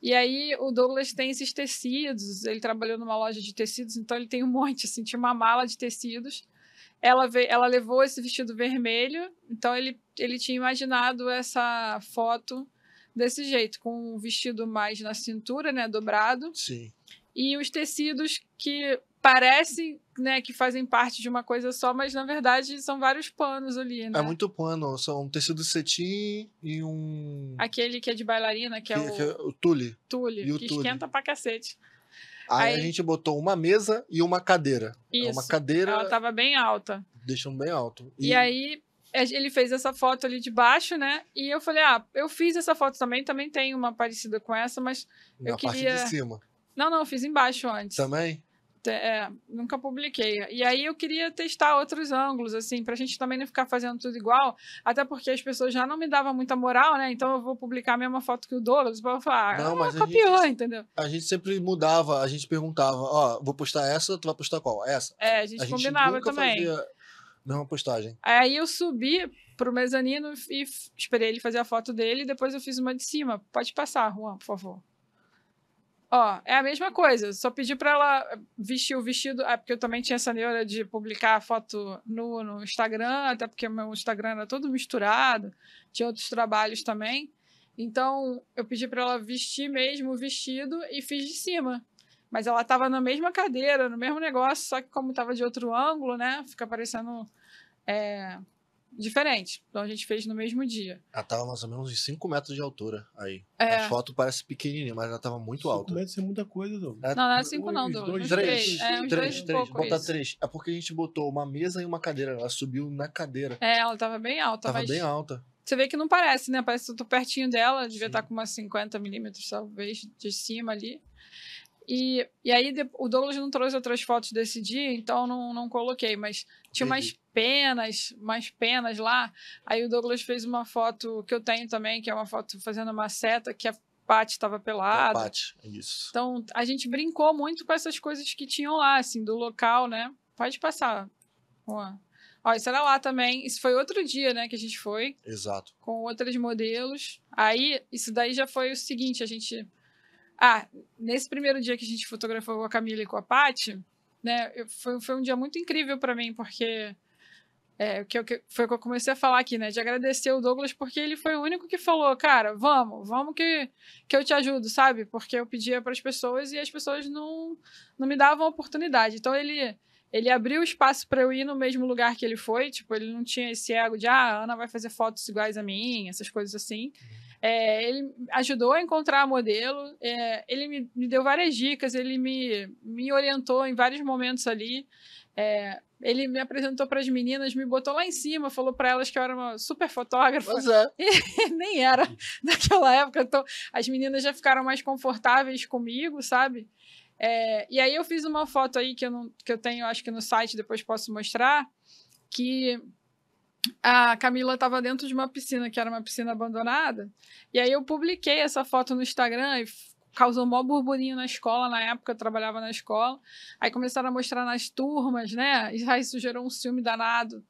E aí o Douglas tem esses tecidos, ele trabalhou numa loja de tecidos, então ele tem um *laughs* monte, assim, tinha uma mala de tecidos. Ela, veio, ela levou esse vestido vermelho, então ele, ele tinha imaginado essa foto desse jeito, com um vestido mais na cintura, né, dobrado. Sim. E os tecidos que parece né, que fazem parte de uma coisa só, mas na verdade são vários panos ali, né? É muito pano, são um tecido cetim e um. Aquele que é de bailarina, que, é que é, o. Que é o tule. Tule, e que esquenta pra cacete. Aí, Aí, a gente botou uma mesa e uma cadeira. É Isso. Uma cadeira. Ela tava bem alta. Deixando bem alto. E... e aí ele fez essa foto ali de baixo, né? E eu falei, ah, eu fiz essa foto também, também tem uma parecida com essa, mas Na eu queria... parte de cima. Não, não, eu fiz embaixo antes. Também? É, nunca publiquei. E aí eu queria testar outros ângulos, assim, pra gente também não ficar fazendo tudo igual, até porque as pessoas já não me davam muita moral, né? Então eu vou publicar a mesma foto que o Douglas, pra falar, não, ah, mas copiou, gente, entendeu? A gente sempre mudava, a gente perguntava, ó, vou postar essa, tu vai postar qual? Essa? É, a gente a combinava gente também. Fazia mesma postagem. Aí eu subi pro mezanino e esperei ele fazer a foto dele, e depois eu fiz uma de cima. Pode passar, Juan, por favor. Ó, é a mesma coisa. Só pedi para ela vestir o vestido. É porque eu também tinha essa neura de publicar foto no, no Instagram, até porque meu Instagram era todo misturado. Tinha outros trabalhos também. Então, eu pedi para ela vestir mesmo o vestido e fiz de cima. Mas ela estava na mesma cadeira, no mesmo negócio, só que como estava de outro ângulo, né? Fica parecendo é, diferente. Então a gente fez no mesmo dia. Ela tava mais ou menos uns 5 metros de altura aí. É. A foto parece pequenininha, mas ela tava muito alta. 5 metros é muita coisa, não. É, não, não é 5 não, Douglas. Dois, três. É, uns três, três. Botar três. É porque a gente botou uma mesa e uma cadeira. Ela subiu na cadeira. É, ela tava bem alta. Tava bem alta. Você vê que não parece, né? Parece que eu tô pertinho dela. Devia Sim. estar tá com umas 50 milímetros, talvez, de cima ali. E, e aí o Douglas não trouxe outras fotos desse dia, então não, não coloquei, mas tinha umas penas, umas penas lá. Aí o Douglas fez uma foto que eu tenho também, que é uma foto fazendo uma seta que a Paty estava pelada. A Paty, isso. Então a gente brincou muito com essas coisas que tinham lá, assim, do local, né? Pode passar. Juan. Ó, isso era lá também. Isso foi outro dia, né, que a gente foi. Exato. Com outros modelos. Aí, isso daí já foi o seguinte, a gente ah, nesse primeiro dia que a gente fotografou com a Camila e com a Paty, né, foi, foi um dia muito incrível para mim, porque é, que, que, foi o que eu comecei a falar aqui, né? De agradecer o Douglas, porque ele foi o único que falou, cara, vamos, vamos que, que eu te ajudo, sabe? Porque eu pedia para as pessoas e as pessoas não, não me davam oportunidade. Então ele ele abriu espaço para eu ir no mesmo lugar que ele foi, tipo, ele não tinha esse ego de, ah, a Ana vai fazer fotos iguais a mim, essas coisas assim. É, ele ajudou a encontrar modelo, é, ele me, me, deu várias dicas, ele me, me orientou em vários momentos ali. É, ele me apresentou para as meninas, me botou lá em cima, falou para elas que eu era uma super fotógrafa. Pois é. *laughs* E nem era *laughs* naquela época. Então, as meninas já ficaram mais confortáveis comigo, sabe? É, e aí eu fiz uma foto aí que eu, não, que eu tenho, acho que no site, depois posso mostrar, que a Camila estava dentro de uma piscina, que era uma piscina abandonada. E aí eu publiquei essa foto no Instagram e causou um maior burburinho na escola. Na época eu trabalhava na escola. Aí começaram a mostrar nas turmas, né? E aí isso gerou um ciúme danado.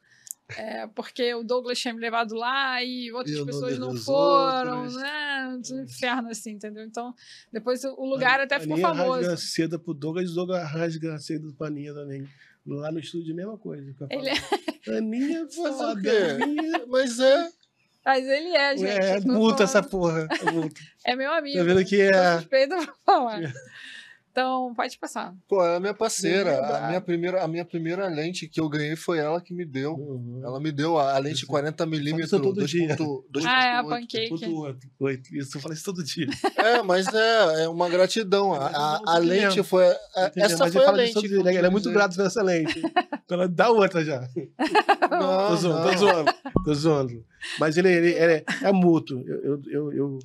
É, porque o Douglas tinha me levado lá e outras e pessoas não foram, outros. né? Um inferno assim, entendeu? Então, depois o lugar a, até ficou famoso. rasga seda pro Douglas e o Douglas rasga seda do Paninha também. Lá no estúdio, a mesma coisa. Ele... É Aninha foda. Aninha, mas é. Mas ele é, gente. É, multa essa porra. É, é meu amigo. Tá vendo que é. Suspeito pra falar. *laughs* Então, pode passar. Pô, ela é minha parceira. A minha, primeira, a minha primeira lente que eu ganhei foi ela que me deu. Uhum. Ela me deu a, a lente 40mm. todo 2. dia. 2. Ah, é a pancake. Isso, eu falei isso todo dia. É, mas é, é uma gratidão. A, a, a lente foi. A, essa foi a lente. Dia, né? Ele é muito grato por essa lente. Então *laughs* ela dá outra já. *laughs* Não, tô zoando, não. tô zoando. Tô zoando. Mas ele, ele, ele é, é mútuo. Eu, eu, eu, eu,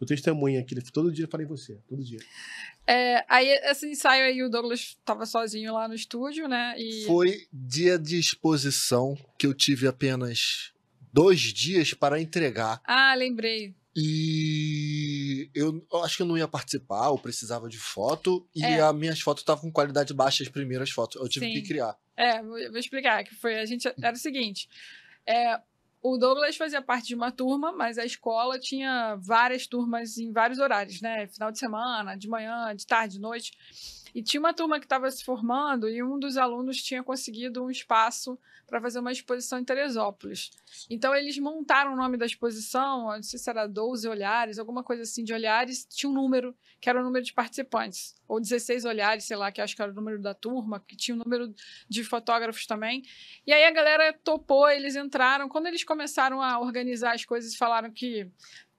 eu testemunho aqui. Todo dia eu falei você. Todo dia. É, aí, esse ensaio aí, o Douglas estava sozinho lá no estúdio, né? E... Foi dia de exposição que eu tive apenas dois dias para entregar. Ah, lembrei. E eu acho que eu não ia participar, eu precisava de foto, e é. as minhas fotos estavam com qualidade baixa, as primeiras fotos. Eu tive Sim. que criar. É, vou, vou explicar que foi. A gente era o seguinte: é, o Douglas fazia parte de uma turma, mas a escola tinha várias turmas em vários horários, né? Final de semana, de manhã, de tarde, de noite. E tinha uma turma que estava se formando e um dos alunos tinha conseguido um espaço para fazer uma exposição em Teresópolis. Então, eles montaram o nome da exposição, não sei se era 12 olhares, alguma coisa assim de olhares, tinha um número, que era o número de participantes, ou 16 olhares, sei lá, que acho que era o número da turma, que tinha o um número de fotógrafos também. E aí a galera topou, eles entraram. Quando eles começaram a organizar as coisas, falaram que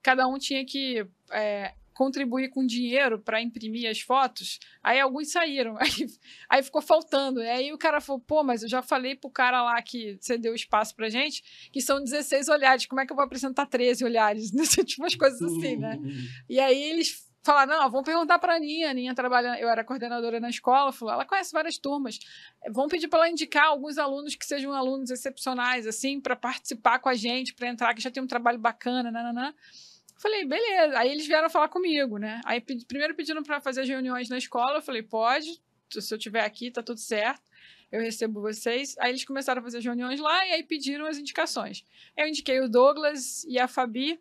cada um tinha que. É, contribuir com dinheiro para imprimir as fotos, aí alguns saíram, *laughs* aí, aí ficou faltando. E aí o cara falou: pô, mas eu já falei pro cara lá que cedeu espaço pra gente que são 16 olhares, como é que eu vou apresentar 13 olhares? *laughs* tipo umas coisas assim, né? E aí eles falaram: não, vamos perguntar pra Aninha. A Aninha trabalha, eu era coordenadora na escola, falou: ela conhece várias turmas. Vamos pedir para ela indicar alguns alunos que sejam alunos excepcionais, assim, para participar com a gente, para entrar, que já tem um trabalho bacana, nananã. Falei, beleza. Aí eles vieram falar comigo, né? Aí primeiro pediram para fazer as reuniões na escola. Eu falei, pode, se eu estiver aqui, tá tudo certo. Eu recebo vocês. Aí eles começaram a fazer as reuniões lá e aí pediram as indicações. Eu indiquei o Douglas e a Fabi.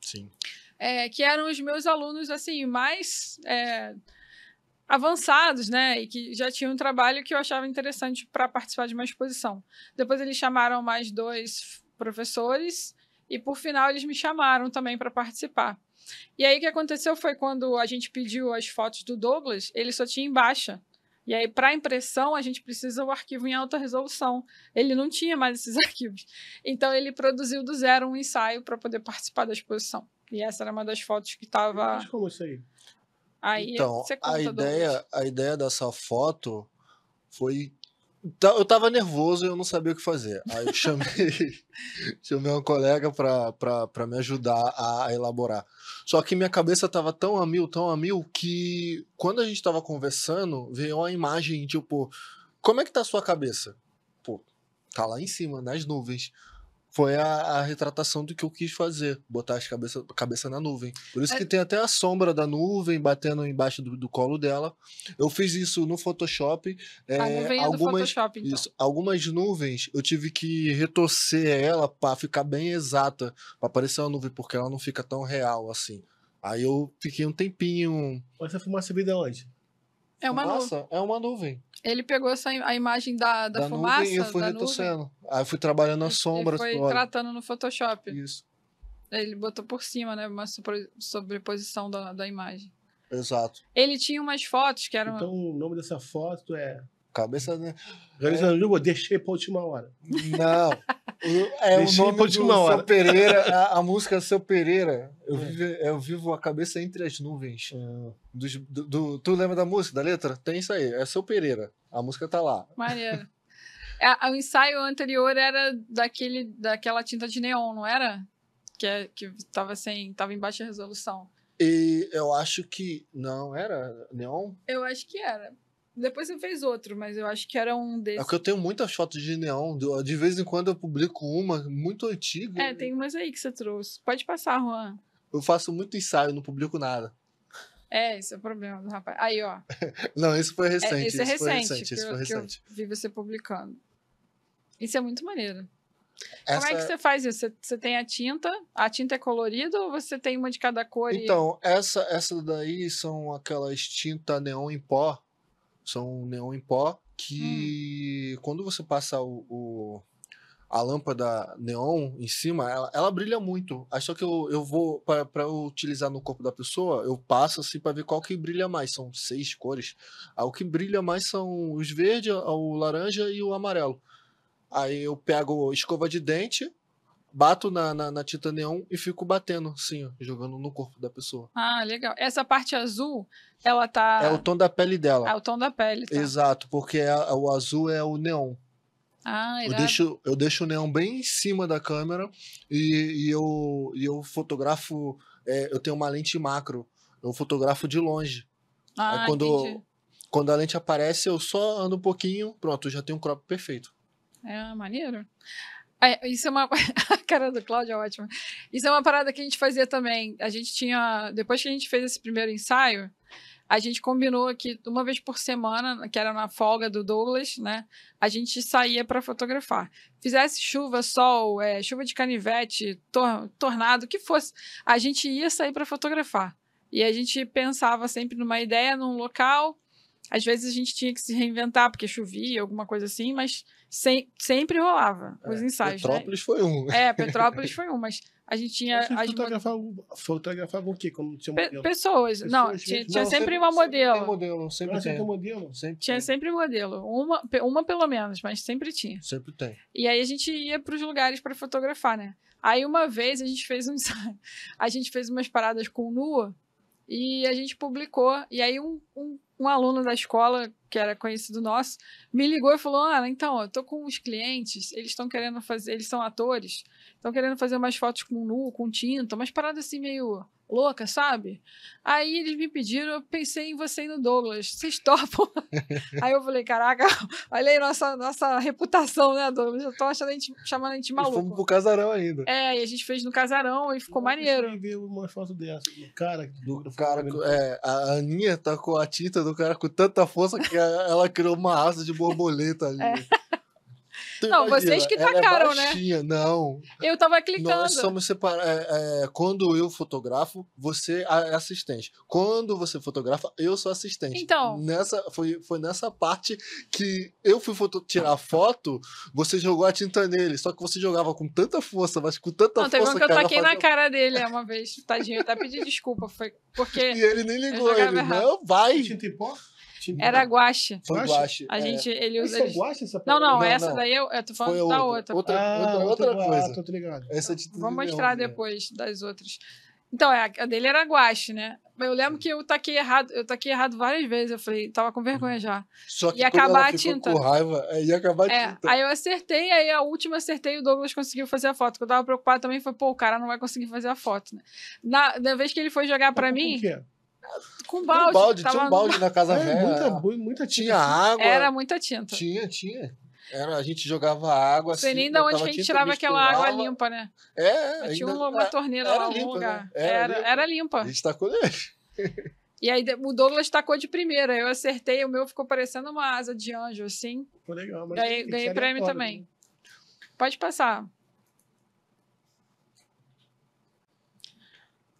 Sim. É, que eram os meus alunos, assim, mais é, avançados, né? E que já tinham um trabalho que eu achava interessante para participar de uma exposição. Depois eles chamaram mais dois professores e por final eles me chamaram também para participar. E aí o que aconteceu foi quando a gente pediu as fotos do Douglas, ele só tinha em baixa. E aí, para impressão, a gente precisa o arquivo em alta resolução. Ele não tinha mais esses *laughs* arquivos. Então, ele produziu do zero um ensaio para poder participar da exposição. E essa era uma das fotos que estava. Mas como isso aí? Aí então, a ideia, a ideia dessa foto foi eu tava nervoso e eu não sabia o que fazer. Aí eu chamei, *laughs* chamei uma colega para me ajudar a, elaborar. Só que minha cabeça tava tão a mil, tão a mil, que quando a gente tava conversando, veio uma imagem, tipo, como é que tá a sua cabeça? Pô, tá lá em cima, nas nuvens foi a, a, retratação do que eu quis fazer, botar as cabeça, cabeça na nuvem. Por isso é. que tem até a sombra da nuvem batendo embaixo do, do colo dela. Eu fiz isso no Photoshop. É, a nuvem algumas, é do Photoshop, então. Isso, algumas nuvens eu tive que retorcer ela para ficar bem exata, para parecer uma nuvem, porque ela não fica tão real assim. Aí eu fiquei um tempinho. Essa fumaça veio de onde? É uma nuvem. É uma nuvem. Ele pegou essa, a imagem da, da, da fumaça. Nuvem e eu fui retorcendo. Aí eu fui trabalhando as sombras. Ele foi tratando no Photoshop. Isso. Ele botou por cima, né? Uma sobreposição da, da imagem. Exato. Ele tinha umas fotos que eram. Então o nome dessa foto é. Cabeça, né? Realizando, é... deixei pra última hora. Não. É o nome do Seu Pereira, a, a, música Seu Pereira. Eu, é. vivo, eu vivo a cabeça entre as nuvens. É. Do, do, tu lembra da música, da letra? Tem isso aí, é Seu Pereira. A música tá lá. Maneiro. É, o ensaio anterior era daquele, daquela tinta de neon, não era? Que, é, que tava, sem, tava em baixa resolução. E eu acho que. Não, era neon? Eu acho que era. Depois você fez outro, mas eu acho que era um desses. É que eu tenho muitas fotos de neon. De vez em quando eu publico uma muito antiga. É, tem umas aí que você trouxe. Pode passar, Juan. Eu faço muito ensaio, não publico nada. É, esse é o problema do rapaz. Aí, ó. *laughs* não, isso foi recente. É, esse é recente. Foi recente, que, foi recente. eu vi você publicando. Isso é muito maneiro. Essa... Como é que você faz isso? Você, você, tem a tinta, a tinta é colorida ou você tem uma de cada cor? Então, e... essa, essa daí são aquelas tinta neon em pó são neon em pó que hum. quando você passa o, o, a lâmpada neon em cima, ela, ela brilha muito. Aí só que eu, eu vou, para utilizar no corpo da pessoa, eu passo assim para ver qual que brilha mais. São seis cores. Aí, o que brilha mais são os verdes, o laranja e o amarelo. Aí eu pego escova de dente, bato na, na, na, tinta neon e fico batendo, assim, ó, jogando no corpo da pessoa. Ah, legal. Essa parte azul, ela tá. É o tom da pele dela. É o tom da pele, tá. Exato, porque a, o azul é o neon. Ah, eu deixo, eu deixo o neon bem em cima da câmera e, e eu, e eu fotografo. É, eu tenho uma lente macro, eu fotografo de longe. Ah, Aí quando, quando a lente aparece, eu só ando um pouquinho, pronto, já tenho um crop perfeito. É, maneiro. É, isso é uma. *laughs* a cara do Cláudio é ótima. Isso é uma parada que a gente fazia também. A gente tinha. Depois que a gente fez esse primeiro ensaio, a gente combinou que uma vez por semana, que era na folga do Douglas, né? A gente saía para fotografar. Fizesse chuva, sol, é, chuva de canivete, tor tornado, o que fosse, a gente ia sair para fotografar. E a gente pensava sempre numa ideia, num local Às vezes a gente tinha que se reinventar porque chovia, alguma coisa assim, mas sem, sempre rolava os é, ensaios. Né? Petrópolis né? foi um. É, *laughs* Petrópolis foi um, mas a gente tinha. Você as fotografavam, fotografavam o quê? Quando tinha modelo? Pessoas. Pessoas. Não, tinha, tinha sempre, sempre, uma modelo. Sempre modelo, sempre ah, tem. modelo? Sempre tinha tem. sempre modelo. Uma, uma pelo menos, mas sempre tinha. Sempre tem. E aí a gente ia para os lugares para fotografar, né? Aí uma vez a gente fez um ensaio. *laughs* A gente fez umas paradas com nua e a gente publicou. E aí um, um, um, aluno da escola, que era conhecido nosso, me ligou e falou: Ah, então, eu tô com uns clientes, eles estão querendo fazer, eles são atores, estão querendo fazer umas fotos com nu, com tinta, umas paradas assim meio louca, sabe? Aí eles me pediram, eu pensei em você e no Douglas. Vocês *laughs* topam? aí eu falei, caraca, *laughs* olha aí nossa, nossa reputação, né, Douglas? Eu tô achando a gente, chamando a gente maluco. E fomos pro casarão ainda. É, e a gente fez no casarão e ficou eu maneiro. Eu ver uma foto dessa, do cara. Do, do cara, é, a Aninha tá com a tinta do cara com tanta força que ela criou uma asa de borboleta ali. É. Tu não, imagina, vocês que é tacaram, é baixinha, né? Não. Eu tava clicando. Nós somos separados. É, é, quando eu fotografo, você é assistente. Quando você fotografa, eu sou assistente. Então. Nessa, foi, foi nessa parte que eu fui foto, tirar foto, você jogou a tinta nele. Só que você jogava com tanta força, mas com tanta não, força. Não, teve um que eu taquei na cara dele uma vez, tadinho. Eu até pedi desculpa. Foi porque. *laughs* E ele nem ligou. Ele, errado. não, vai. Tinta em pó? Era guache. Foi guache. A é. gente, ele usa. Esse é guache, essa não, não, não, essa não. daí eu, eu tô falando Foi da outra. Outra, ah, outra, outra, coisa. Ah, tô ligado. Essa Vou mostrar depois das outras. Então, é, a dele era guache, né? Eu lembro que eu taquei errado, eu taquei errado várias vezes. Eu falei, tava com vergonha já. Só que ia acabar a tinta. Com raiva, é, ia acabar a é, tinta. Aí eu acertei, aí a última acertei e o Douglas conseguiu fazer a foto. O que eu tava preocupado também foi, pô, o cara não vai conseguir fazer a foto, né? Na, na vez que ele foi jogar para mim. Que é? Com balde. Um balde tinha um balde na casa é, velha. Muita, muita tinta. Tinha água. Era muita tinta. Tinha, tinha. Era, a gente jogava água assim. Você nem de onde que a gente tirava aquela água limpa, né? É. Tinha uma, uma torneira lá no lugar. Né? Era, era, limpa. era limpa. A gente tacou nele. *laughs* E aí o Douglas tacou de primeira. Eu acertei, o meu ficou parecendo uma asa de anjo, assim. Ficou legal, mas. Ganhei, ganhei prêmio também. Né? Pode passar.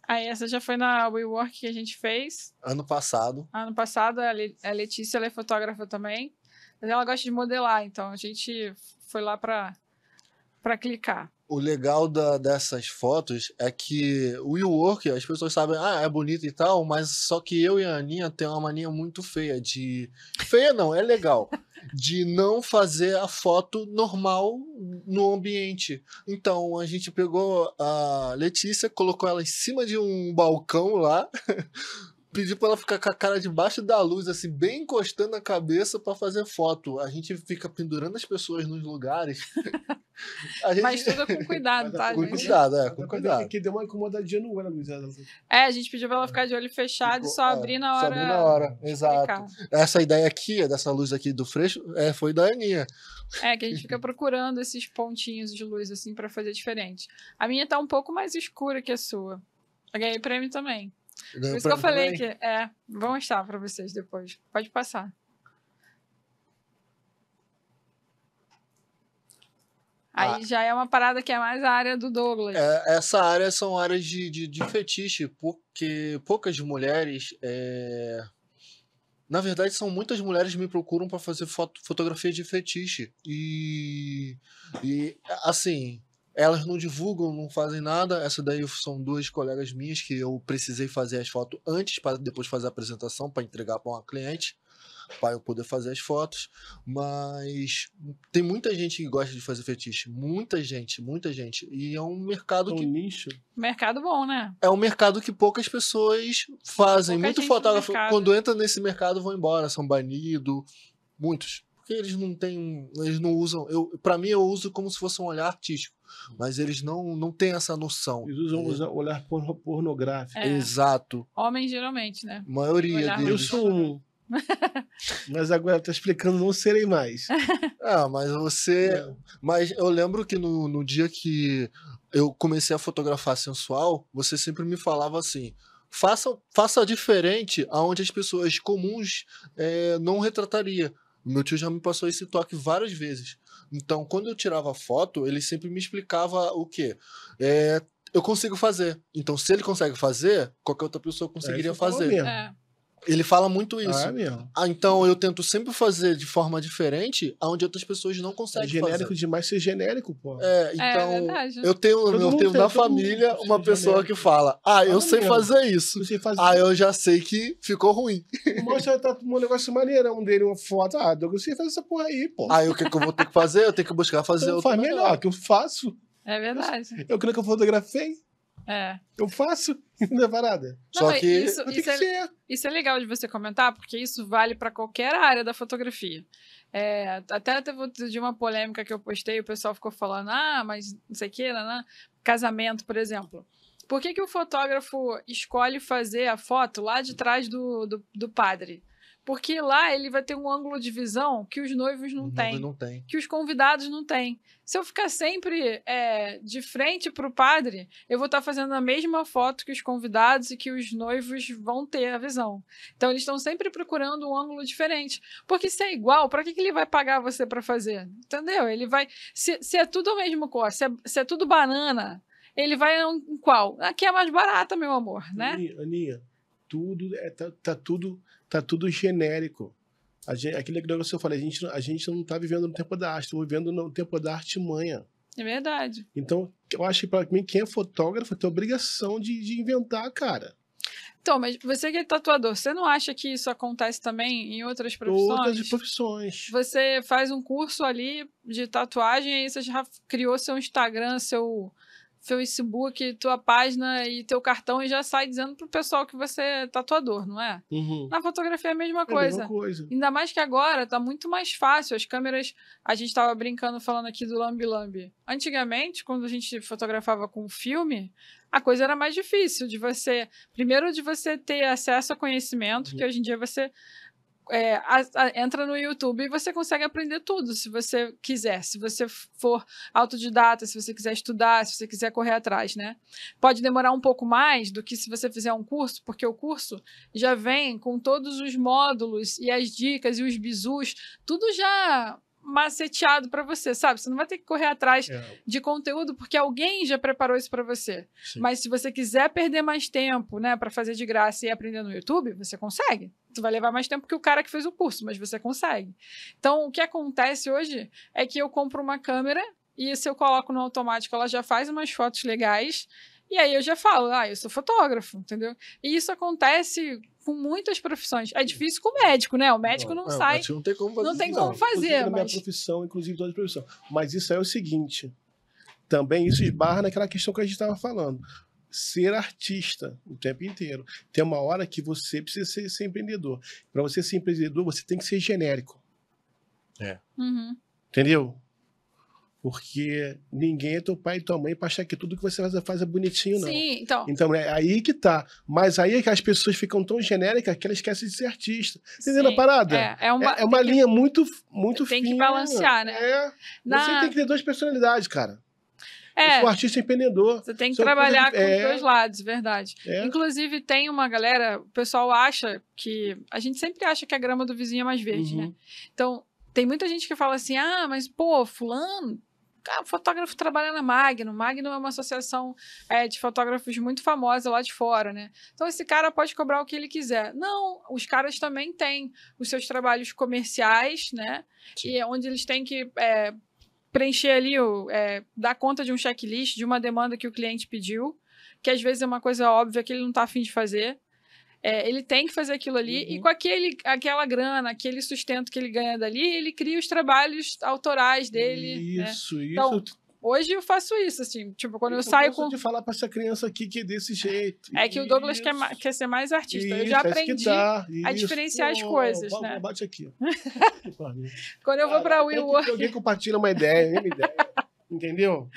Aí essa já foi na WeWork que a gente fez. Ano passado. Ano passado, a Letícia ela é fotógrafa também. Mas ela gosta de modelar, então a gente foi lá para clicar. O legal da, dessas fotos é que o WeWork, as pessoas sabem, ah, é bonito e tal, mas só que eu e a Aninha tem uma mania muito feia de. *laughs* Feia não, é legal. de não fazer a foto normal no ambiente. Então a gente pegou a Letícia, colocou ela em cima de um balcão lá, *laughs* pediu para ela ficar com a cara debaixo da luz, assim, bem encostando a cabeça para fazer foto. A gente fica pendurando as pessoas nos lugares. *laughs* Gente... Mas tudo com *laughs* cuidado, tá, com gente? cuidado, é, com cuidado. Que deu uma incomodadinha no olho, Luiz. É, a gente pediu pra ela ficar de olho fechado Ficou, e só abrir na hora. Só abrir na hora, exato. Essa ideia aqui, dessa luz aqui do Freixo, é, foi da Aninha. É, que a gente fica procurando esses pontinhos de luz, assim, para fazer diferente. A minha tá um pouco mais escura que a sua. Eu ganhei prêmio também. Por isso que eu falei também. que. É, vou mostrar pra vocês depois. Pode passar. Aí ah. já é uma parada que é mais a área do Douglas. É, essa área são áreas de, de, de fetiche, porque poucas mulheres. É... Na verdade, são muitas mulheres que me procuram para fazer foto, fotografia de fetiche. E, e, assim, elas não divulgam, não fazem nada. Essa daí são duas colegas minhas que eu precisei fazer as fotos antes para depois fazer a apresentação para entregar para uma cliente para eu poder fazer as fotos. Mas tem muita gente que gosta de fazer fetiche. Muita gente, muita gente. E é um mercado é um que. nicho. Mercado bom, né? É um mercado que poucas pessoas fazem. Pouca Muito fotógrafo, quando entra nesse mercado, vão embora, são banidos. Muitos. Porque eles não têm. Eles não usam. Eu, para mim, eu uso como se fosse um olhar artístico. Mas eles não, não têm essa noção. Eles usam é. olhar pornográfico. É. Exato. Homens, geralmente, né? A maioria deles. Eu sou um. *laughs* mas agora tá explicando, não serei mais. *laughs* Ah, mas você. Não. Mas eu lembro que no, no dia que eu comecei a fotografar sensual, você sempre me falava assim: faça, faça diferente aonde as pessoas comuns é, não retrataria. Meu tio já me passou esse toque várias vezes. Então, quando eu tirava foto, ele sempre me explicava o quê? É, eu consigo fazer. Então, se ele consegue fazer, qualquer outra pessoa conseguiria é fazer. É. Ele fala muito isso. Ah, é mesmo. Ah, então eu tento sempre fazer de forma diferente, onde outras pessoas não conseguem é genérico fazer. demais ser genérico, pô. É, é então é eu tenho, eu tenho na família uma pessoa genérico. que fala: "Ah, eu ah, sei mesmo. fazer isso". Sei fazer ah, eu já sei que ficou ruim. Mostra tá um negócio maneirão dele, uma foto. Ah, Douglas, você faz essa porra aí, pô. Aí o que, que eu vou ter que fazer? Eu tenho que buscar fazer então, outro. Faz melhor, melhor, que eu faço. É verdade. Eu creio que eu fotografei. É. Eu faço, *laughs* não é parada. Só que isso, isso, é, isso, é, legal de você comentar, porque isso vale para qualquer área da fotografia. É, até teve de uma polêmica que eu postei, o pessoal ficou falando, ah, mas não sei o que, né? casamento, por exemplo. Por que, que o fotógrafo escolhe fazer a foto lá de trás do, do, do padre? Porque lá ele vai ter um ângulo de visão que os noivos não têm. Não tem. Que os convidados não têm. Se eu ficar sempre é, de frente para o padre, eu vou estar tá fazendo a mesma foto que os convidados e que os noivos vão ter a visão. Então eles estão sempre procurando um ângulo diferente. Porque se é igual, para que, que ele vai pagar você para fazer? Entendeu? Ele vai. Se, se é tudo a mesma cor, se é, se é tudo banana, ele vai em qual? Aqui é mais barata, meu amor, né? Aninha, Aninha tudo é, tá, tá tudo tá tudo genérico. A gente, aquele negócio que eu falei, a gente, a gente não está vivendo no tempo da arte, estamos vivendo no tempo da artimanha. É verdade. Então, eu acho que para mim, quem é fotógrafo tem obrigação de, de inventar, cara. Então, mas você que é tatuador, você não acha que isso acontece também em outras profissões? Outras profissões. Você faz um curso ali de tatuagem, aí você já criou seu Instagram, seu Facebook, tua página e teu cartão e já sai dizendo pro pessoal que você é tatuador, não é? Uhum. Na fotografia é a mesma coisa. É a mesma coisa. Ainda mais que agora tá muito mais fácil. As câmeras, a gente tava brincando falando aqui do Lambi Lambi. Antigamente, quando a gente fotografava com filme, a coisa era mais difícil de você, primeiro de você ter acesso a conhecimento, uhum. que hoje em dia você é, a, a, entra no YouTube e você consegue aprender tudo, se você quiser. Se você for autodidata, se você quiser estudar, se você quiser correr atrás, né? Pode demorar um pouco mais do que se você fizer um curso, porque o curso já vem com todos os módulos e as dicas e os bizus, tudo já maceteado para você, sabe? Você não vai ter que correr atrás é. de conteúdo porque alguém já preparou isso para você. Sim. Mas se você quiser perder mais tempo, né, para fazer de graça e aprender no YouTube, você consegue. Tu vai levar mais tempo que o cara que fez o curso, mas você consegue. Então, o que acontece hoje é que eu compro uma câmera e se eu coloco no automático, ela já faz umas fotos legais. E aí eu já falo, ah, eu sou fotógrafo, entendeu? E isso acontece com muitas profissões. É difícil com o médico, né? O médico não, não sai. Não tem como fazer. Não tem como fazer. Mas... Minha profissão, inclusive toda profissão. Mas isso é o seguinte: também isso esbarra naquela questão que a gente estava falando. Ser artista o tempo inteiro. Tem uma hora que você precisa ser, ser empreendedor. Para você ser empreendedor, você tem que ser genérico. É. Uhum. Entendeu? Porque ninguém é teu pai e tua mãe para achar que tudo que você faz, faz é bonitinho, não. Sim, então. Então é aí que tá. Mas aí é que as pessoas ficam tão genéricas que elas esquecem de ser artista. Entendeu a parada? É, é uma, é, é uma linha que, muito, muito tem fina. Tem que balancear, né? É. Na... Você tem que ter duas personalidades, cara. É. Eu sou artista empreendedor. Você tem que trabalhar com é. os dois lados, verdade. É. Inclusive, tem uma galera, o pessoal acha que. A gente sempre acha que a grama do vizinho é mais verde, né? uhum. né? Então, tem muita gente que fala assim: ah, mas pô, Fulano ah, o fotógrafo trabalha na Magno. Magno é uma associação é, de fotógrafos muito famosa lá de fora, né? Então esse cara pode cobrar o que ele quiser. Não, os caras também têm os seus trabalhos comerciais, né? Sim. E é onde eles têm que é, preencher ali, o, é, dar conta de um checklist, de uma demanda que o cliente pediu, que às vezes é uma coisa óbvia que ele não está afim de fazer. É, ele tem que fazer aquilo ali uhum. e com aquele, aquela grana, aquele sustento que ele ganha dali, ele cria os trabalhos autorais dele. Isso, né? isso. Então, hoje eu faço isso, assim, tipo, quando eu, eu saio com... de falar para essa criança aqui que é desse jeito. É que o Douglas quer, quer ser mais artista. Isso, eu já aprendi tá. a diferenciar as coisas, oh, né? Bate aqui. *laughs* quando eu vou para o WeWork... Alguém compartilha uma ideia, uma ideia. Entendeu?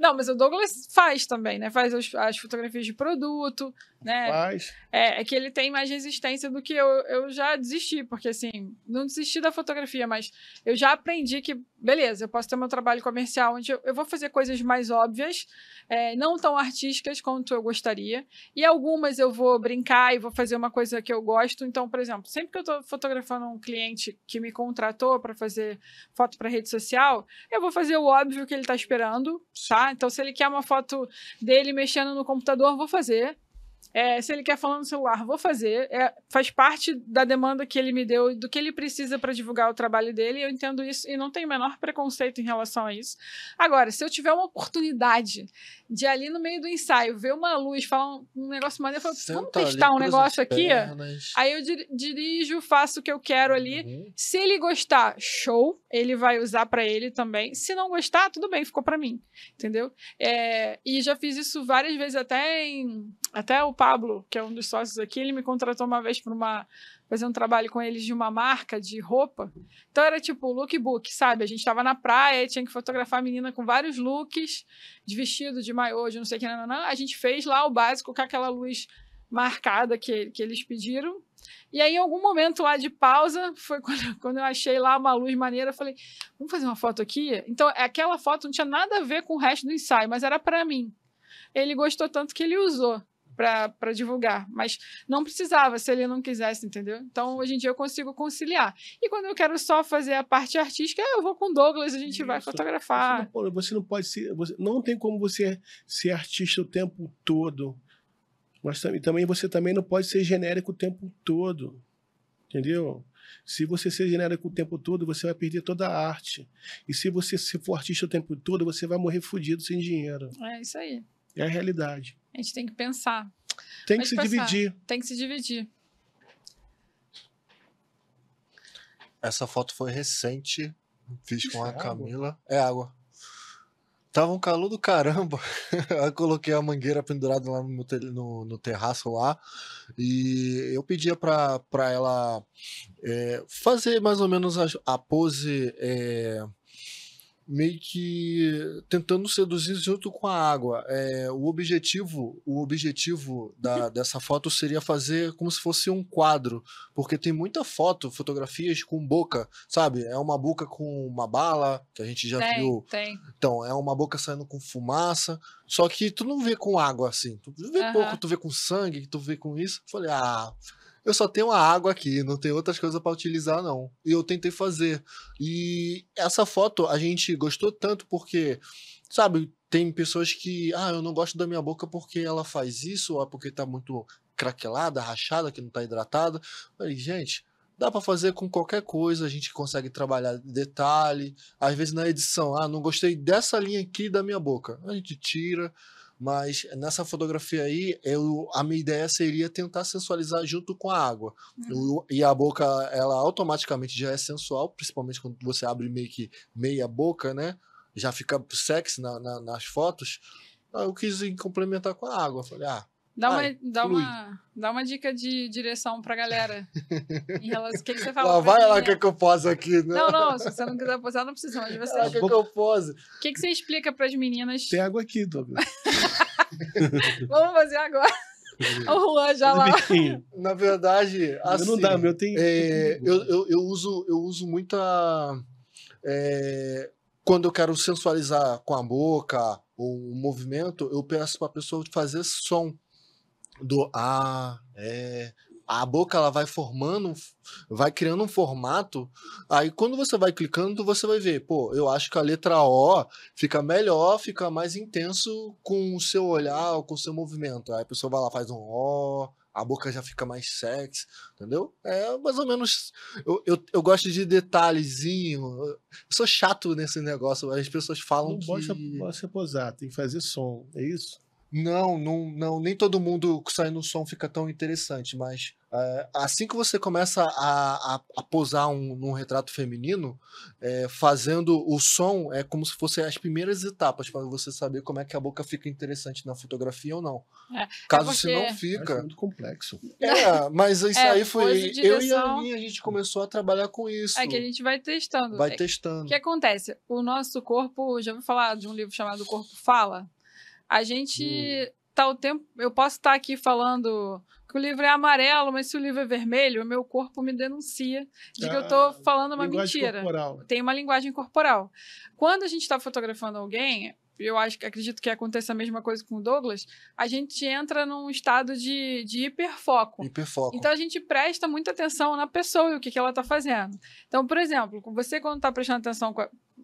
Não, mas o Douglas faz também, né? Faz as, as fotografias de produto, né? É, é, que ele tem mais resistência do que eu, eu já desisti, porque assim, não desisti da fotografia, mas eu já aprendi que, beleza, eu posso ter meu trabalho comercial onde eu, eu vou fazer coisas mais óbvias, é, não tão artísticas quanto eu gostaria, e algumas eu vou brincar e vou fazer uma coisa que eu gosto. Então, por exemplo, sempre que eu estou fotografando um cliente que me contratou para fazer foto para rede social, eu vou fazer o óbvio que ele está esperando, tá? Então, se ele quer uma foto dele mexendo no computador, vou fazer É, se ele quer falar no celular, vou fazer. É, faz parte da demanda que ele me deu, do que ele precisa para divulgar o trabalho dele. Eu entendo isso e não tenho o menor preconceito em relação a isso. Agora, se eu tiver uma oportunidade de ali no meio do ensaio ver uma luz, falar um, um negócio maneiro, eu falo, vamos testar um negócio aqui. Aí eu dirijo, faço o que eu quero ali. Uhum. Se ele gostar, show, ele vai usar para ele também. Se não gostar, tudo bem, ficou para mim, entendeu? É, e já fiz isso várias vezes até em até o Pablo, que é um dos sócios aqui, ele me contratou uma vez para uma fazer um trabalho com eles de uma marca de roupa. Então era tipo lookbook, sabe? A gente estava na praia, tinha que fotografar a menina com vários looks, de vestido, de maiô, de não sei o que, não, não, A gente fez lá o básico com aquela luz marcada que, que eles pediram. E aí, em algum momento lá de pausa, foi *laughs* quando, quando eu achei lá uma luz maneira, eu falei, vamos fazer uma foto aqui? Então, aquela foto não tinha nada a ver com o resto do ensaio, mas era para mim. Ele gostou tanto que ele usou para divulgar, mas não precisava se ele não quisesse, entendeu? Então, hoje em dia eu consigo conciliar. E quando eu quero só fazer a parte artística, eu vou com o Douglas, a gente Isso. vai fotografar. Você não, você não, pode ser, você, não tem como você ser artista o tempo todo. Mas também, você também não pode ser genérico o tempo todo. Entendeu? Se você ser genérico o tempo todo, você vai perder toda a arte. E se você for artista o tempo todo, você vai morrer fudido sem dinheiro. É isso aí. É a realidade. A gente tem que pensar. Tem que se pensar. dividir. Tem que se dividir. Essa foto foi recente. Fiz com a é Camila. Água? É água. Tava um calor do caramba. *laughs* eu coloquei a mangueira pendurada lá no, no, no terraço lá. E eu pedia pra, pra ela é, fazer mais ou menos a, a pose. É, meio que tentando seduzir junto com a água. É, o objetivo, o objetivo da, dessa foto seria fazer como se fosse um quadro, porque tem muita foto, fotografias com boca, sabe? É uma boca com uma bala que a gente já tem, viu. Tem. Então é uma boca saindo com fumaça, só que tu não vê com água assim. Tu vê uhum. pouco, tu vê com sangue, tu vê com isso. Falei, ah, eu só tenho a água aqui, não tem outras coisas para utilizar, não. E eu tentei fazer. E essa foto a gente gostou tanto porque, sabe, tem pessoas que, ah, eu não gosto da minha boca porque ela faz isso, ou é porque tá muito craquelada, rachada, que não tá hidratada. Falei, gente, dá para fazer com qualquer coisa, a gente consegue trabalhar detalhe. Às vezes na edição, ah, não gostei dessa linha aqui da minha boca. A gente tira, mas nessa fotografia aí, eu, a minha ideia seria tentar sensualizar junto com a água. Uhum. e a boca, ela automaticamente já é sensual, principalmente quando você abre meio que meia boca, né? Já fica sexy na, na, nas fotos. Eu quis complementar com a água. Falei, ah, Dá, uma, dá, uma, dá uma dica de direção pra galera. em relação, o que, que você fala? Lá, vai lá, que eu pose aqui. Né? Não, não, se você não quiser posar, não precisa, mas você. Ah, quer que eu pose? O que, que você explica pras meninas? Tem água aqui, Douglas. *laughs* Vamos fazer agora. O Juan já lá. Na verdade, assim, não dá, meu tem. É, eu, eu, eu, uso, eu uso muita. É, quando eu quero sensualizar com a boca ou um movimento, eu peço para a pessoa fazer som do A, é, a boca ela vai formando, vai criando um formato. Aí quando você vai clicando, você vai ver, pô, eu acho que a letra O fica melhor, fica mais intenso com o seu olhar, com o seu movimento. Aí a pessoa vai lá, faz um O, a boca já fica mais sexy, entendeu? É mais ou menos. Eu, eu, eu gosto de detalhezinho. Eu sou chato nesse negócio. As pessoas falam não que. Não pode posar, tem que fazer som, é isso? Não, não, não, nem todo mundo sai no som fica tão interessante, mas é, assim que você começa a, a, a posar um, num retrato feminino, é, fazendo o som é como se fossem as primeiras etapas para você saber como é que a boca fica interessante na fotografia ou não. É, Caso se não fica. É muito complexo. É, mas isso *laughs* aí foi. Eu e a Aninha, a gente começou a trabalhar com isso. É que a gente vai testando. Vai testando. O que acontece? O nosso corpo, já ouviu falar de um livro chamado Corpo Fala? A gente hum. tá o tempo. Eu posso estar tá aqui falando que o livro é amarelo, mas se o livro é vermelho, o meu corpo me denuncia de que eu estou ah, falando uma mentira. Corporal. Tem uma linguagem corporal. Quando a gente está fotografando alguém, eu acho que acredito que aconteça a mesma coisa com o Douglas, a gente entra num estado de, de hiperfoco. Hiperfoco. Então a gente presta muita atenção na pessoa e o que, que ela está fazendo. Então, por exemplo, você quando está prestando atenção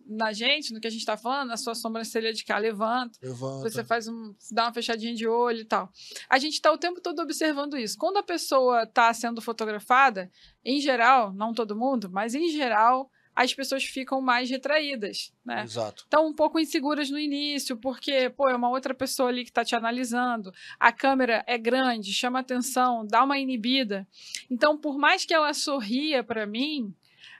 na gente, no que a gente está falando, a sua sobrancelha de cá levanta, levanta, você faz um, dá uma fechadinha de olho e tal. A gente está o tempo todo observando isso. Quando a pessoa está sendo fotografada, em geral, não todo mundo, mas em geral, as pessoas ficam mais retraídas, né? Exato. Estão um pouco inseguras no início, porque, pô, é uma outra pessoa ali que está te analisando, a câmera é grande, chama atenção, dá uma inibida. Então, por mais que ela sorria para mim,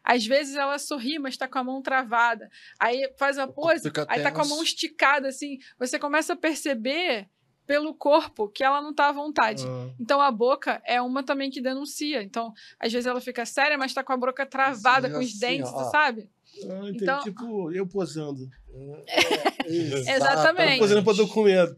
às vezes ela sorri, mas está com a mão travada. Aí faz a pose, aí está com a mão esticada, assim. Você começa a perceber pelo corpo que ela não está à vontade. Ah. Então a boca é uma também que denuncia. Então, às vezes ela fica séria, mas está com a boca travada, Sim, com os assim, dentes, ó. sabe? Ah, então, tipo, eu posando. *laughs* É, Exatamente. posando para documento.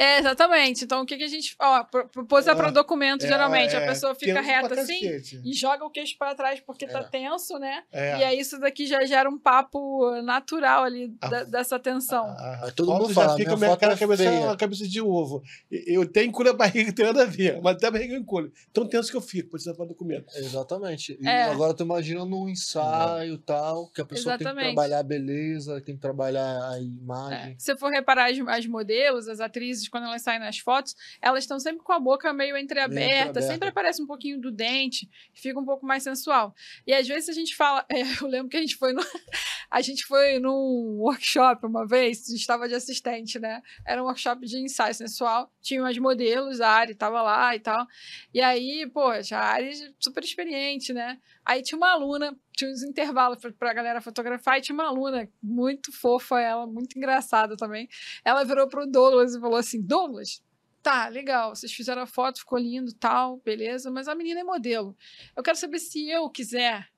É, exatamente. Então, o que, que a gente. Ó, pose para documento, é, geralmente. É, a pessoa fica reta assim e joga o queixo para trás porque tá é. tenso, né? É. E aí isso daqui já gera um papo natural ali a, da, dessa tensão. A, a, todo mundo fala, fica minha cara, cabeça, cabeça de ovo. Eu tenho cura barriga, *laughs* tem nada a ver, mas até a barriga encolhe. Tão tenso que eu fico, precisa para documento. Exatamente. E é. agora tu imagina num ensaio e tal, que a pessoa Exatamente. tem que trabalhar a beleza, tem que trabalhar a imagem. Se for reparar as, as modelos, as atrizes quando elas saem nas fotos, elas estão sempre com a boca meio entreaberta, meio entreaberta, sempre aparece um pouquinho do dente, fica um pouco mais sensual. E às vezes a gente fala, é, *laughs* eu lembro que a gente foi no, *laughs* a gente foi num workshop uma vez, a gente estava de assistente, né? Era um workshop de ensaio sensual, tinha umas modelos, a Ari estava lá e tal. E aí, poxa, a Ari super experiente, né? Aí tinha uma aluna, tinha uns intervalos para a galera fotografar, e tinha uma aluna muito fofa, ela, muito engraçada também. Ela virou pro Douglas e falou assim: Douglas, tá, legal, vocês fizeram a foto, ficou lindo, tal, beleza, mas a menina é modelo. Eu quero saber se eu quiser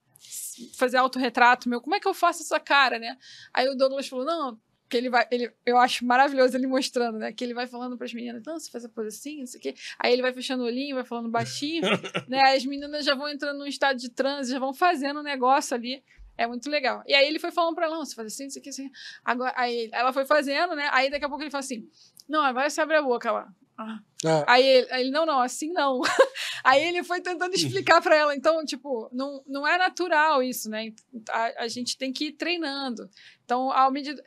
fazer autorretrato meu, como é que eu faço essa cara, né? Aí o Douglas falou: não, que ele vai, ele, eu acho maravilhoso ele mostrando, né? Que ele vai falando para as meninas, não, você faz a pose assim, não sei o quê. Aí ele vai fechando o olhinho, vai falando baixinho, *laughs* né? As meninas já vão entrando num estado de transe, já vão fazendo um negócio ali. É muito legal. E aí ele foi falando para ela, não, você faz assim, isso aqui, assim. Agora, aí ela foi fazendo, né? Aí daqui a pouco ele fala assim, não, agora você abre a boca lá. Ah. É. Aí, ele, aí ele, não, não, assim não. *laughs* aí ele foi tentando explicar para ela. Então, tipo, não, não é natural isso, né? A, a gente tem que ir treinando. Então, ao medida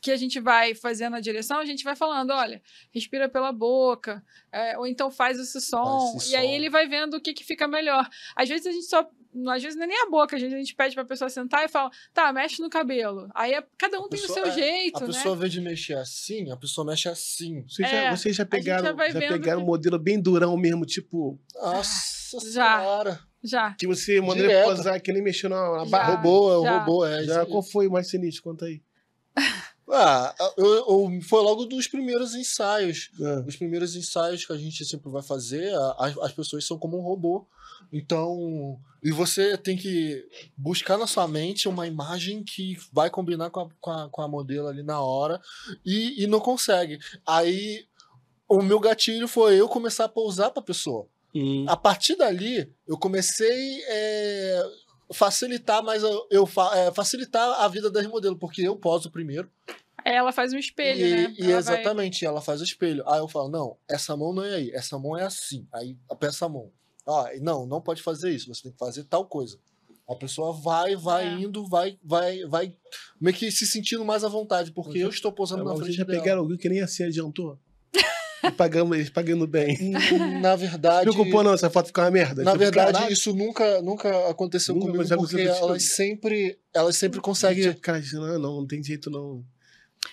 que a gente vai fazendo a direção, a gente vai falando, olha, respira pela boca, é, ou então faz esse som, faz esse e som. aí ele vai vendo o que, que fica melhor. Às vezes a gente só às vezes não é nem a boca, a gente, a gente pede pra pessoa sentar e fala, tá, mexe no cabelo. Aí é, cada um tem pessoa, o seu é, jeito, a né? A pessoa, vê de mexer assim, a pessoa mexe assim. Vocês é, já, vocês já pegaram, já, já pegaram que... um modelo bem durão mesmo, tipo... Nossa já. senhora! Já. Que você mandou ele posar, que nem mexeu na, na barra. Robô, é o robô, é. Já, qual foi o mais sinistro? Conta aí. *laughs* Ah, eu, eu, foi logo dos primeiros ensaios. É. Os primeiros ensaios que a gente sempre vai fazer, as, as pessoas são como um robô. Então, e você tem que buscar na sua mente uma imagem que vai combinar com a, com a, com a modelo ali na hora e, e não consegue. Aí, o meu gatilho foi eu começar a pousar para a pessoa. Hum. A partir dali, eu comecei é, facilitar mais eu, eu é, facilitar a vida das modelos, porque eu poso primeiro. Aí ela faz um espelho, e, né? E ela exatamente, vai... ela faz o espelho. Aí eu falo, não, essa mão não é aí, essa mão é assim. Aí peça a mão. Ah, não, não pode fazer isso, você tem que fazer tal coisa. A pessoa vai, vai é. indo, vai, vai, vai meio que se sentindo mais à vontade, porque eu estou posando na frente Vocês já dela. pegaram alguém que nem assim adiantou? Pagamos eles pagando bem. Na verdade. Não preocupou, não, essa foto ficou uma merda. Na tipo, verdade, caralho. isso nunca, nunca aconteceu nunca, comigo, porque elas sempre, elas sempre conseguem. Cara, não, não, não tem jeito, não.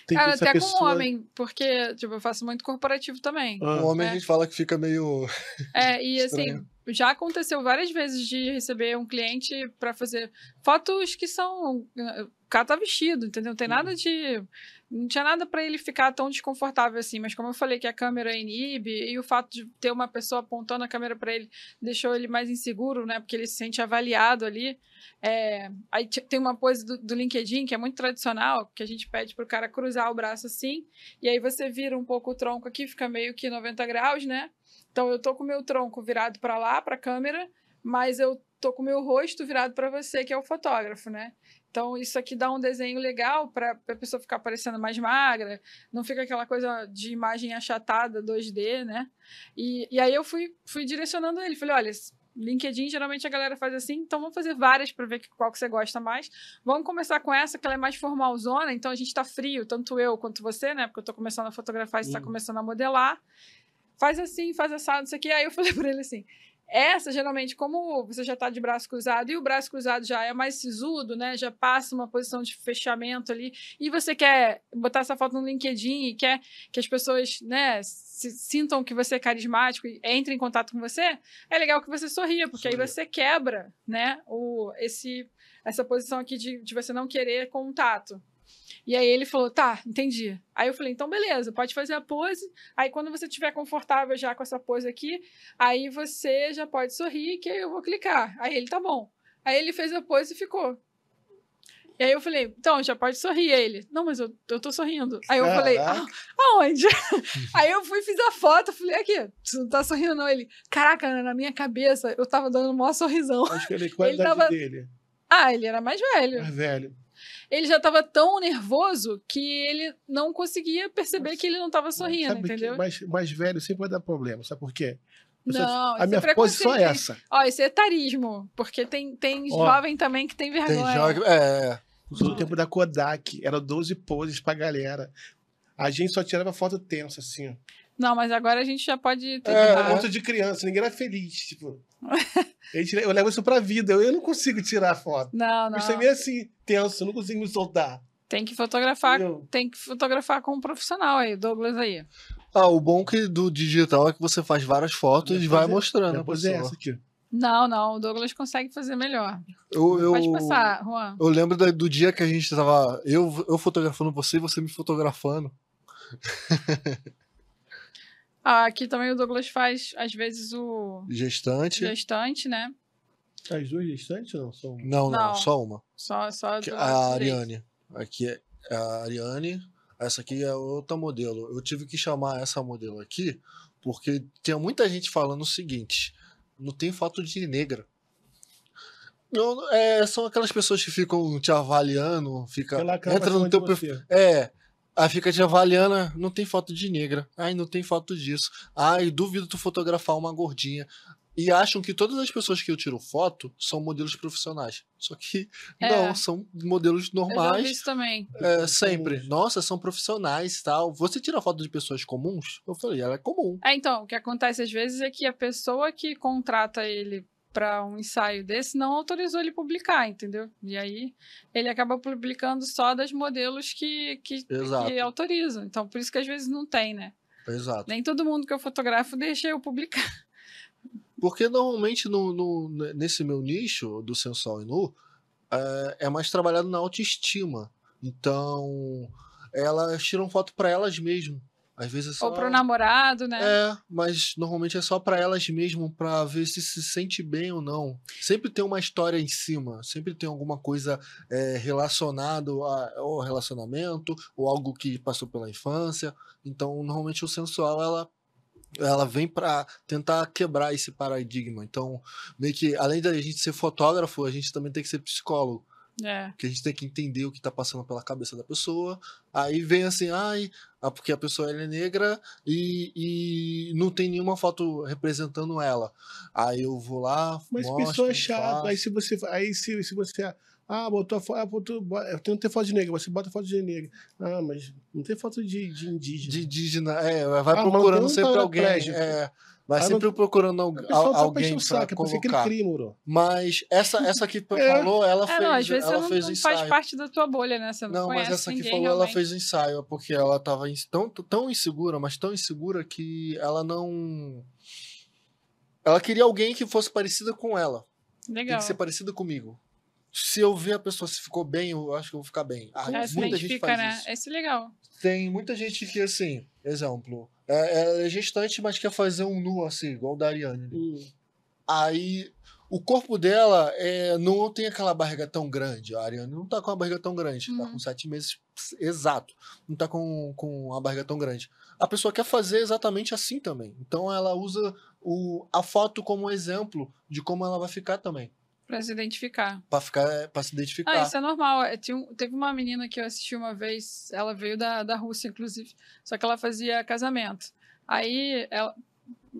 Tem Cara, até pessoa... com homem, porque, tipo, eu faço muito corporativo também. Ah. O homem é. a gente fala que fica meio. É, e *laughs* assim, já aconteceu várias vezes de receber um cliente para fazer fotos que são. O cara tá vestido, entendeu? Não tem nada de. Não tinha nada para ele ficar tão desconfortável assim, mas como eu falei que a câmera inibe e o fato de ter uma pessoa apontando a câmera para ele deixou ele mais inseguro, né? Porque ele se sente avaliado ali. É, aí tem uma pose do, do, LinkedIn que é muito tradicional, que a gente pede para o cara cruzar o braço assim, e aí você vira um pouco o tronco aqui, fica meio que 90 graus, né? Então eu tô com o meu tronco virado para lá, para a câmera, mas eu tô com o meu rosto virado para você, que é o fotógrafo, né? Então, isso aqui dá um desenho legal para a pessoa ficar parecendo mais magra, não fica aquela coisa de imagem achatada 2D, né? E, e aí eu fui, fui direcionando ele, falei, olha, LinkedIn, geralmente a galera faz assim, então vamos fazer várias para ver qual que você gosta mais. Vamos começar com essa, que ela é mais formalzona, então a gente tá frio, tanto eu quanto você, né? Porque eu tô começando a fotografar e você tá começando a modelar. Faz assim, faz assado, isso aqui. Aí eu *laughs* falei para ele assim: essa, geralmente, como você já está de braço cruzado e o braço cruzado já é mais sisudo, né? Já passa uma posição de fechamento ali, e você quer botar essa foto no LinkedIn e quer que as pessoas, né, se, sintam que você é carismático e entrem em contato com você, é legal que você sorria, porque Sorria. aí você quebra, né, o, esse, essa posição aqui de, de você não querer contato. E aí ele falou, tá, entendi. Aí eu falei, então beleza, pode fazer a pose. Aí quando você estiver confortável já com essa pose aqui, aí você já pode sorrir, que aí eu vou clicar. Aí ele, tá bom. Aí ele fez a pose e ficou. E aí eu falei, então, já pode sorrir. Aí ele, não, mas eu, eu tô sorrindo. Aí eu Caraca. falei, ah, aonde? *laughs* aí eu fui, fiz a foto, falei, aqui, você não tá sorrindo não. Ele, caraca, na minha cabeça, eu tava dando o maior sorrisão. Acho que *laughs* ele, qual ele tava... dele? Ah, ele era mais velho. Mais velho ele já estava tão nervoso que ele não conseguia perceber Mas, que ele não estava sorrindo, entendeu? mais, mais velho sempre vai dar problema, sabe por quê? não, a minha é pose só é essa. Ó, isso é etarismo, porque tem, tem Ó, jovem também que tem vergonha. Tem jovem, é. No tempo da Kodak, era 12 poses pra galera. A gente só tirava foto tensa, assim. Não, mas agora a gente já pode ter. É, foto de criança, ninguém era feliz, tipo. *laughs* eu levo isso pra vida, eu, eu não consigo tirar foto. Não, não. Isso é meio assim, tenso, eu não consigo me soltar. Tem que fotografar, tem que fotografar com um profissional aí, Douglas aí. Ah, o bom que do digital é que você faz várias fotos e vai é, mostrando. Depois é essa aqui. Não, não, o Douglas consegue fazer melhor. Eu, eu, Pode passar, Juan. Eu lembro do, do dia que a gente tava. Eu, eu fotografando você e você me fotografando. *laughs* Ah, aqui também o Douglas faz, às vezes, o. Gestante. Gestante, né? As duas gestantes ou não? Só uma? Não, não, não, só uma. Só, só a Ariane. Aqui é a Ariane. Essa aqui é outra modelo. Eu tive que chamar essa modelo aqui porque tinha muita gente falando o seguinte: não tem foto de negra. Não, é, são aquelas pessoas que ficam te avaliando, fica, entra no teu perfil. É, Aí fica te avaliando, não tem foto de negra. Ai, não tem foto disso. Ai, duvido tu fotografar uma gordinha. E acham que todas as pessoas que eu tiro foto são modelos profissionais. Só que é. não, são modelos normais. Eu já isso também. É, sempre. Nossa, são profissionais tal. Você tira foto de pessoas comuns? Eu falei, ela é comum. É, então, o que acontece às vezes é que a pessoa que contrata ele para um ensaio desse não autorizou ele publicar, entendeu? E aí ele acaba publicando só das modelos que, que, que autorizam. Então, por isso que às vezes não tem, né? Exato. Nem todo mundo que eu fotografo deixa eu publicar. *laughs* Porque normalmente no, no nesse meu nicho do sensual e nu é, é mais trabalhado na autoestima. Então, elas tiram foto para elas mesmas. Às vezes é só... Ou pro namorado, né? É, mas normalmente é só para elas mesmo, para ver se se sente bem ou não. Sempre tem uma história em cima, sempre tem alguma coisa é, relacionado ao relacionamento, ou algo que passou pela infância. Então, normalmente o sensual, ela ela vem para tentar quebrar esse paradigma. Então, meio que além da gente ser fotógrafo, a gente também tem que ser psicólogo. É. Que a gente tem que entender o que tá passando pela cabeça da pessoa. Aí vem assim, ai, ah, porque a pessoa é negra e, e não tem nenhuma foto representando ela. Aí eu vou lá. Mas mostro, pessoa é chato. Aí se você. Aí se, se você. Ah, botou a foto. Ah, botou, não tem foto de negra, você bota foto de negra. Ah, mas não tem foto de, de indígena. De indígena, é, vai ah, procurando sempre alguém. É, Vai sempre não... procurando al alguém pra saco, colocar. Crime, mas essa, essa que *laughs* é. falou, ela fez, é, não, às vezes ela não, fez não ensaio. faz parte da tua bolha, né? Você não, não mas essa que falou, realmente. ela fez ensaio, porque ela tava tão, tão insegura, mas tão insegura que ela não... Ela queria alguém que fosse parecida com ela. Legal. Tem que ser parecida comigo. Se eu ver a pessoa se ficou bem, eu acho que eu vou ficar bem. Ah, é, muita gente faz né? isso. Esse é legal. Tem muita gente que, assim, exemplo, é, ela é gestante, mas quer fazer um nu, assim, igual o da Ariane. Hum. Aí o corpo dela é, não tem aquela barriga tão grande. A Ariane não tá com uma barriga tão grande. Tá uhum. Tá com sete meses exato. Não tá com, com uma barriga tão grande. A pessoa quer fazer exatamente assim também. Então ela usa o, a foto como exemplo de como ela vai ficar também. Pra se identificar. Pra, ficar, pra se identificar. Ah, isso é normal. É, teve uma menina que eu assisti uma vez, ela veio da, da Rússia, inclusive, só que ela fazia casamento. Aí, ela,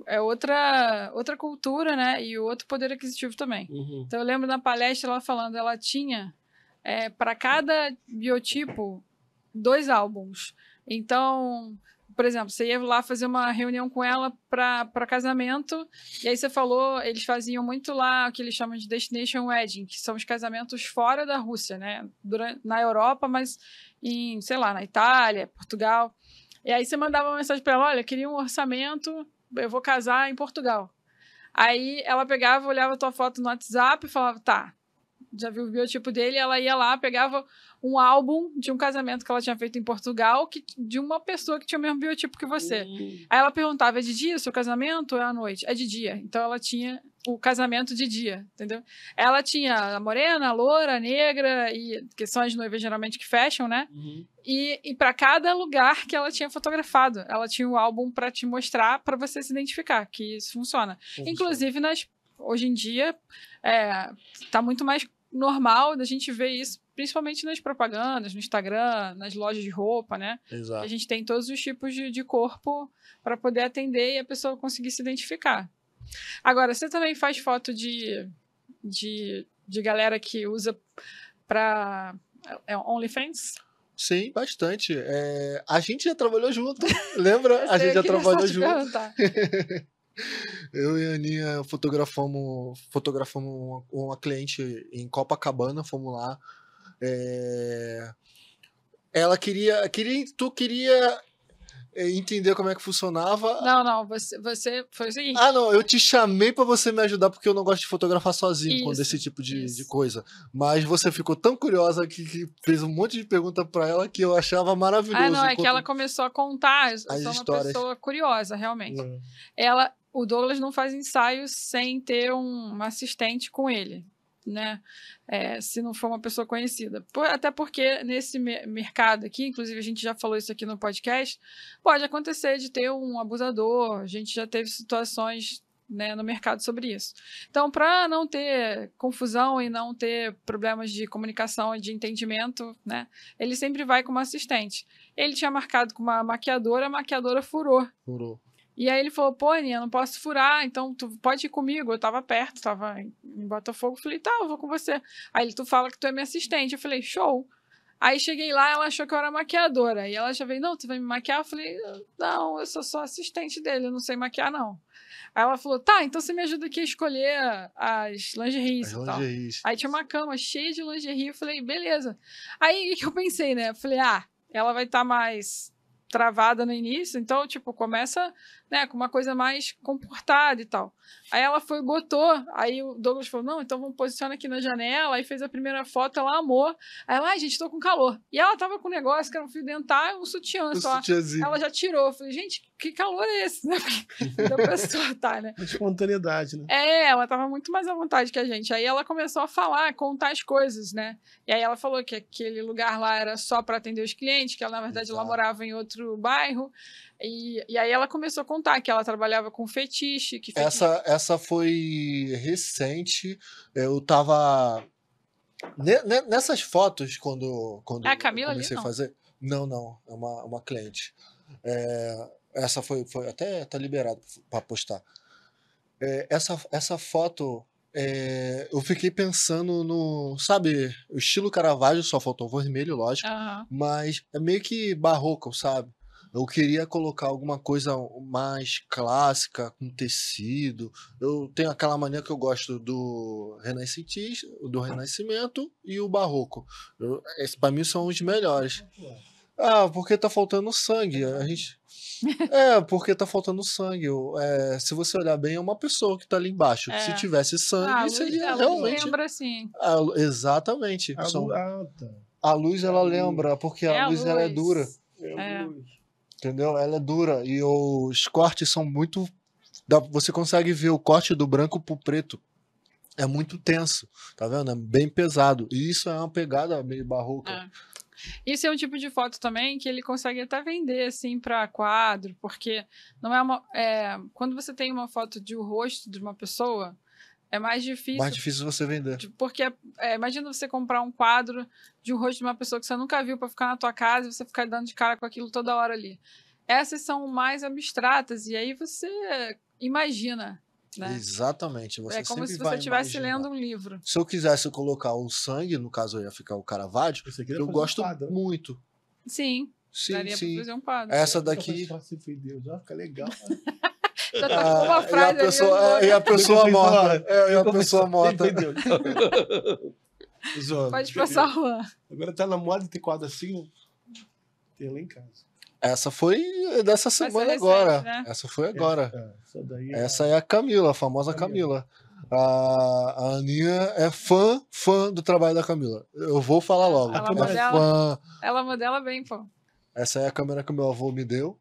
é outra, outra cultura, né? E outro poder aquisitivo também. Uhum. Então eu lembro na palestra ela falando, ela tinha é, para cada biotipo dois álbuns. Então, por exemplo, você ia lá fazer uma reunião com ela para casamento, e aí você falou, eles faziam muito lá o que eles chamam de Destination Wedding, que são os casamentos fora da Rússia, né? Durante, na Europa, mas em, sei lá, na Itália, Portugal. E aí você mandava uma mensagem para ela: olha, queria um orçamento, eu vou casar em Portugal. Aí ela pegava, olhava a tua foto no WhatsApp e falava: tá, já viu o biotipo dele, ela ia lá, pegava um álbum de um casamento que ela tinha feito em Portugal, que, de uma pessoa que tinha o mesmo biotipo que você. Uhum. Aí ela perguntava: é de dia o seu casamento ou é à noite? É de dia. Então ela tinha o casamento de dia, entendeu? Ela tinha a morena, a loura, a negra, e, que são as noivas geralmente que fecham, né? Uhum. E, e para cada lugar que ela tinha fotografado, ela tinha o um álbum para te mostrar, para você se identificar, que isso funciona. funciona. Inclusive, nas, hoje em dia, é, tá muito mais normal da gente ver isso, principalmente nas propagandas, no Instagram, nas lojas de roupa, né? Exato. A gente tem todos os tipos de, de corpo para poder atender e a pessoa conseguir se identificar. Agora, você também faz foto de, de, de galera que usa para é, OnlyFans? Sim, bastante. É, a gente já trabalhou junto, *laughs* lembra? a gente já trabalhou junto. *laughs* Eu e a Aninha fotografamos, fotografamos uma, uma cliente em Copacabana, fomos lá. É... Ela queria, queria, tu queria é, entender como é que funcionava. Não, não, você, você foi o seguinte. Ah, não, eu te chamei para você me ajudar porque eu não gosto de fotografar sozinho isso, com desse tipo de, de, coisa. Mas você ficou tão curiosa que, que fez um monte de pergunta para ela que eu achava maravilhoso. Ah, não, é que ela começou a contar. Eu sou uma pessoa curiosa, realmente. Hum. Ela, o Douglas não faz ensaios sem ter um assistente com ele né? É, se não for uma pessoa conhecida. Por, até porque nesse me mercado aqui, inclusive a gente já falou isso aqui no podcast, pode acontecer de ter um abusador, a gente já teve situações né, no mercado sobre isso. Então, para não ter confusão e não ter problemas de comunicação e de entendimento, né, ele sempre vai com uma assistente. Ele tinha marcado com uma maquiadora, a maquiadora furou. Furou. E aí ele falou, pô, Aninha, não posso furar, então tu pode ir comigo. Eu tava perto, tava em Botafogo. Falei, tá, eu vou com você. Aí ele, tu fala que tu é minha assistente. Eu falei, show. Aí cheguei lá, ela achou que eu era maquiadora. E ela já veio, não, tu vai me maquiar? Eu falei, não, eu sou só assistente dele, eu não sei maquiar, não. Aí ela falou, tá, então você me ajuda aqui a escolher as lingeries as e tal. Lingeries. Aí tinha uma cama cheia de lingerie, eu falei, beleza. Aí o que eu pensei, né? Eu falei, ah, ela vai estar tá mais travada no início, então, tipo, começa, né, com uma coisa mais comportada e tal. Aí ela foi, botou, aí o Douglas falou, não, então vamos posicionar aqui na janela, aí fez a primeira foto, ela amou. Aí ela, ai, gente, tô com calor. E ela tava com um negócio que era um fio dental e um sutiã um só. Sutiãzinho. Ela já tirou. Eu falei, gente, que calor é esse, né? *laughs* da pessoa tá, né? Espontaneidade, né? É, ela tava muito mais à vontade que a gente. Aí ela começou a falar, contar as coisas, né? E aí ela falou que aquele lugar lá era só para atender os clientes, que ela, na verdade, Exato. ela morava em outro bairro. E, e aí ela começou a contar que ela trabalhava com fetiche. Que fetiche... Essa, essa foi recente. Eu tava. Nessas fotos, quando, quando é a Camila comecei ali, a fazer. Não, não, é uma, uma cliente. É, essa foi, foi até tá liberado para postar. É, essa, essa foto é, eu fiquei pensando no, sabe, o estilo Caravaggio, só faltou vermelho, lógico, uhum. mas é meio que barroco, sabe? Eu queria colocar alguma coisa mais clássica, com tecido. Eu tenho aquela mania que eu gosto do renascentista, do renascimento e o barroco. Eu, para mim são os melhores. Ah, porque tá faltando sangue. A gente *laughs* é, porque tá faltando sangue. É, se você olhar bem, é uma pessoa que tá ali embaixo. É. Se tivesse sangue, ah, seria luz, realmente. lembra assim. Ah, exatamente. A, São... ah, tá. a luz, ela lembra, porque a, é luz, ela é dura. É. Entendeu? Ela é dura. E os cortes são muito. Você consegue ver o corte do branco pro preto. É muito tenso, tá vendo? É bem pesado. E isso é uma pegada meio barroca. É. Isso é um tipo de foto também que ele consegue até vender assim para quadro, porque não é uma. É, quando você tem uma foto de um rosto de uma pessoa, é mais difícil. Mais difícil você vender. Porque é, imagina você comprar um quadro de um rosto de uma pessoa que você nunca viu para ficar na tua casa e você ficar dando de cara com aquilo toda hora ali. Essas são mais abstratas, e aí você imagina. Né? Exatamente. Você é como se você estivesse lendo um livro. Se eu quisesse colocar o sangue, no caso eu ia ficar o Caravaggio, eu gosto um muito. Sim. Sim, Daria sim. fazer um quadro. Essa daqui. Deus, ó, fica legal. *laughs* Já tá com uma frase e a pessoa, e a pessoa morta. É, e a pessoa morta. *laughs* Pode passar, Juan. Agora tá na moda ter quadro assim. Tem lá em casa. Essa foi dessa semana recente, agora. Né? Essa foi agora. Essa, essa, é... essa, é... a Camila, a famosa Camila. A, a Aninha é fã, fã do trabalho da Camila. Eu vou falar logo. Ela, é modela, fã. ela modela bem, pô. Essa é a câmera que meu avô me deu.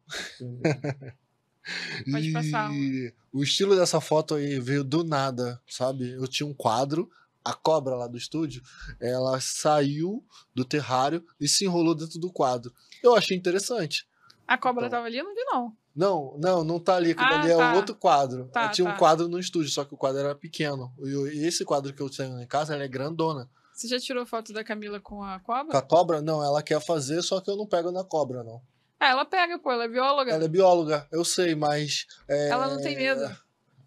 Pode passar. E o estilo dessa foto aí veio do nada, sabe? Eu tinha um quadro, a cobra lá do estúdio, ela saiu do terrário e se enrolou dentro do quadro. Eu achei interessante. A cobra então, tava ali? Eu não vi, não. Não, não, não tá ali. Aquilo ah, ali é tá. um outro quadro. Tá, tinha tá. um quadro no estúdio, só que o quadro era pequeno. E esse quadro que eu tenho em casa, ela é grandona. Você já tirou foto da Camila com a cobra? Com a cobra? Não, ela quer fazer, só que eu não pego na cobra, não. Ah, ela pega, pô, ela é bióloga. Ela é bióloga, eu sei, mas. É... Ela não tem medo.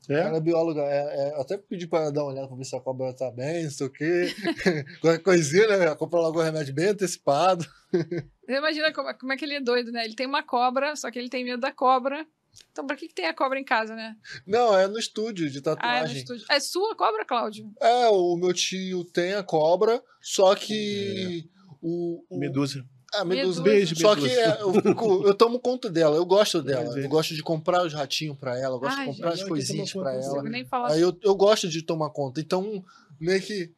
É? Ela é bióloga. É, é, até pedi pra ela dar uma olhada pra ver se a cobra tá bem, não sei o quê. *laughs* Qualquer coisinha, né? Compra logo o remédio bem antecipado. *laughs* Você imagina como, como é que ele é doido, né? Ele tem uma cobra, só que ele tem medo da cobra. Então, pra que, que tem a cobra em casa, né? Não, é no estúdio de tatuagem. Ah, é no estúdio. É sua cobra, Cláudio? É, o meu tio tem a cobra, só que. É. O, o, Medusa. Ah, medusa. Beijo, Só que é, eu, fico, eu, tomo conta dela, eu gosto dela. Eu gosto de comprar os ratinhos pra ela, eu gosto Ai, de comprar gente, as coisinhas pra ela. Nem falar Aí eu, eu gosto de tomar conta. Então, meio que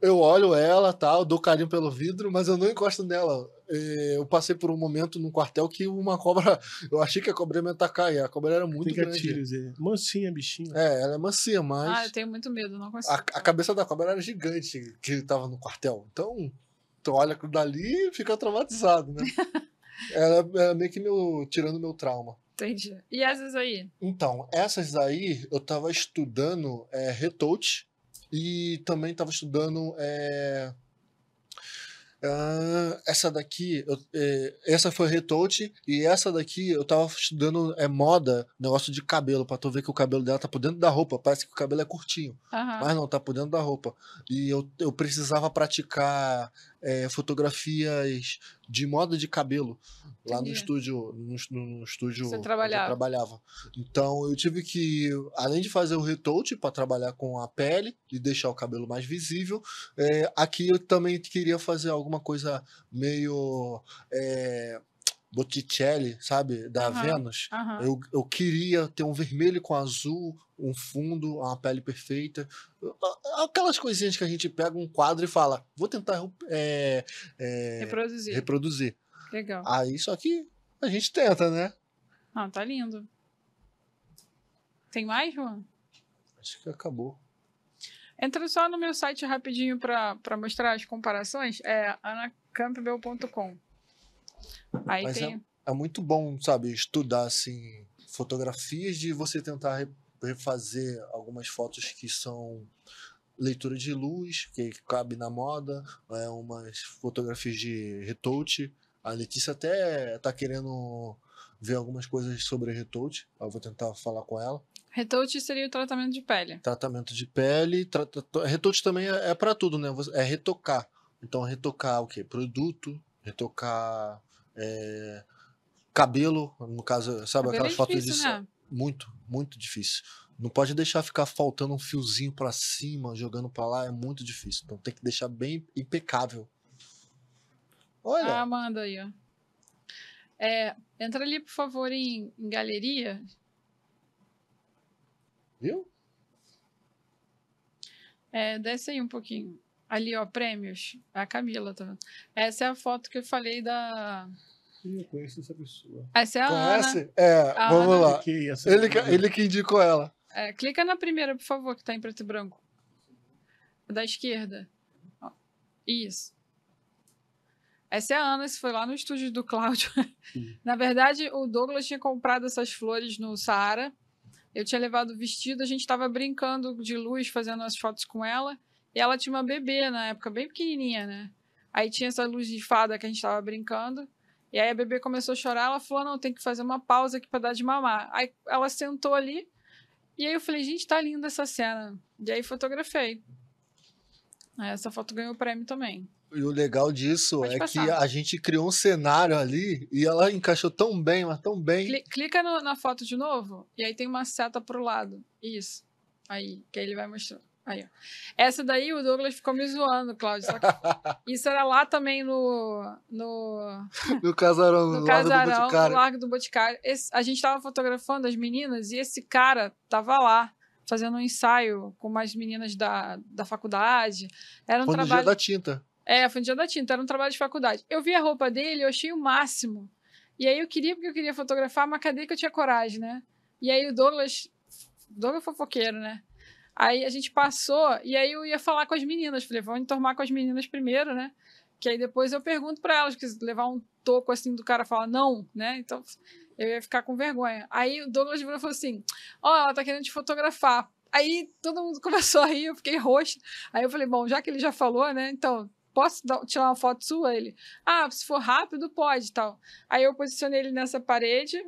eu olho ela, tá, eu dou carinho pelo vidro, mas eu não encosto nela. É, eu passei por um momento no quartel que uma cobra. *laughs* Eu achei que a cobra ia me atacar e a cobra era muito Tem grande. Gatilhos, é. Mansinha, bichinho. É, ela é mansinha, mas. Ah, eu tenho muito medo, não consigo. A, a cabeça da cobra era gigante que tava no quartel. Então, tu olha aquilo dali e fica traumatizado, né? *laughs* ela é meio que meu, tirando meu trauma. Entendi. E essas aí? Então, essas aí eu tava estudando é, retouch e também tava estudando é, Uh, essa daqui, eu, é, essa foi retouch e essa daqui eu tava estudando é moda, negócio de cabelo, pra tu ver que o cabelo dela tá por dentro da roupa, parece que o cabelo é curtinho, uhum. mas não, tá por dentro da roupa. E eu, eu precisava praticar é, fotografias de moda de cabelo lá Entendi. no estúdio, no, no estúdio Você trabalhava. eu trabalhava. Então eu tive que, além de fazer o retouch para trabalhar com a pele e deixar o cabelo mais visível, é, aqui eu também queria fazer alguma coisa meio é, Botticelli, sabe? Da uhum, Vênus. Uhum. Eu, eu queria ter um vermelho com azul, um fundo, uma pele perfeita. Aquelas coisinhas que a gente pega um quadro e fala, vou tentar é, é, reproduzir. reproduzir. Legal. Aí só que a gente tenta, né? Ah, tá lindo. Tem mais, João? Acho que acabou. Entra só no meu site rapidinho para mostrar as comparações. É anacampbell.com. Aí Mas tem... é, é muito bom, sabe, estudar assim fotografias de você tentar refazer algumas fotos que são leitura de luz, que cabe na moda, é, umas fotografias de retouch. A Letícia até tá querendo ver algumas coisas sobre retouch. Eu vou tentar falar com ela. Retouch seria o tratamento de pele. Tratamento de pele. Tra retouch também é, é para tudo, né? É retocar. Então, retocar o quê? Produto, retocar é, cabelo, no caso, sabe cabelo aquelas é fotos de. Né? Muito, muito difícil. Não pode deixar ficar faltando um fiozinho para cima, jogando para lá, é muito difícil. Então tem que deixar bem impecável. Olha. Ah, manda aí, ó. É, entra ali, por favor, em, em galeria. Viu? É, desce aí um pouquinho. Ali, ó, prêmios. A Camila, tá vendo? Essa é a foto que eu falei da. Eu conheço essa pessoa. Essa é a Conhece? Ana. É, a vamos Ana. lá. Ele, que, ele que indicou ela. É, clica na primeira, por favor, que tá em preto e branco. Da esquerda. Ó, isso. Essa é a Ana, esse foi lá no estúdio do Cláudio. *laughs* na verdade, o Douglas tinha comprado essas flores no Saara. Eu tinha levado o vestido, a gente estava brincando de luz, fazendo as fotos com ela. E ela tinha uma bebê na época, bem pequenininha, né? Aí tinha essa luz de fada que a gente estava brincando. E aí a bebê começou a chorar, ela falou: não, tem que fazer uma pausa aqui para dar de mamar. Aí ela sentou ali, e aí eu falei, gente, tá linda essa cena. E aí fotografei. Essa foto ganhou o prêmio também. E o legal disso Pode é passar. que a gente criou um cenário ali e ela encaixou tão bem, mas tão bem. Clica no, na foto de novo e aí tem uma seta pro lado. Isso. Aí, que aí ele vai mostrar. Aí, ó. Essa daí o Douglas ficou me zoando, Cláudio. *laughs* isso era lá também no. No, *laughs* no casarão, no, no casarão, do Boticário. No Largo do Boticário. Esse, a gente tava fotografando as meninas e esse cara tava lá fazendo um ensaio com umas meninas da, da faculdade. Era um Foi trabalho. No dia da tinta. É, foi no dia da tinta, era um trabalho de faculdade. Eu vi a roupa dele, eu achei o máximo. E aí eu queria, porque eu queria fotografar, mas cadê que eu tinha coragem, né? E aí o Douglas. Douglas fofoqueiro, né? Aí a gente passou, e aí eu ia falar com as meninas. Falei, vamos entormar com as meninas primeiro, né? Que aí depois eu pergunto para elas, que levar um toco assim do cara falar não, né? Então eu ia ficar com vergonha. Aí o Douglas virou e falou assim: Ó, oh, ela tá querendo te fotografar. Aí todo mundo *laughs* começou a rir, eu fiquei roxo. Aí eu falei: Bom, já que ele já falou, né? Então, posso dar, tirar uma foto sua? Ele: Ah, se for rápido, pode tal. Aí eu posicionei ele nessa parede,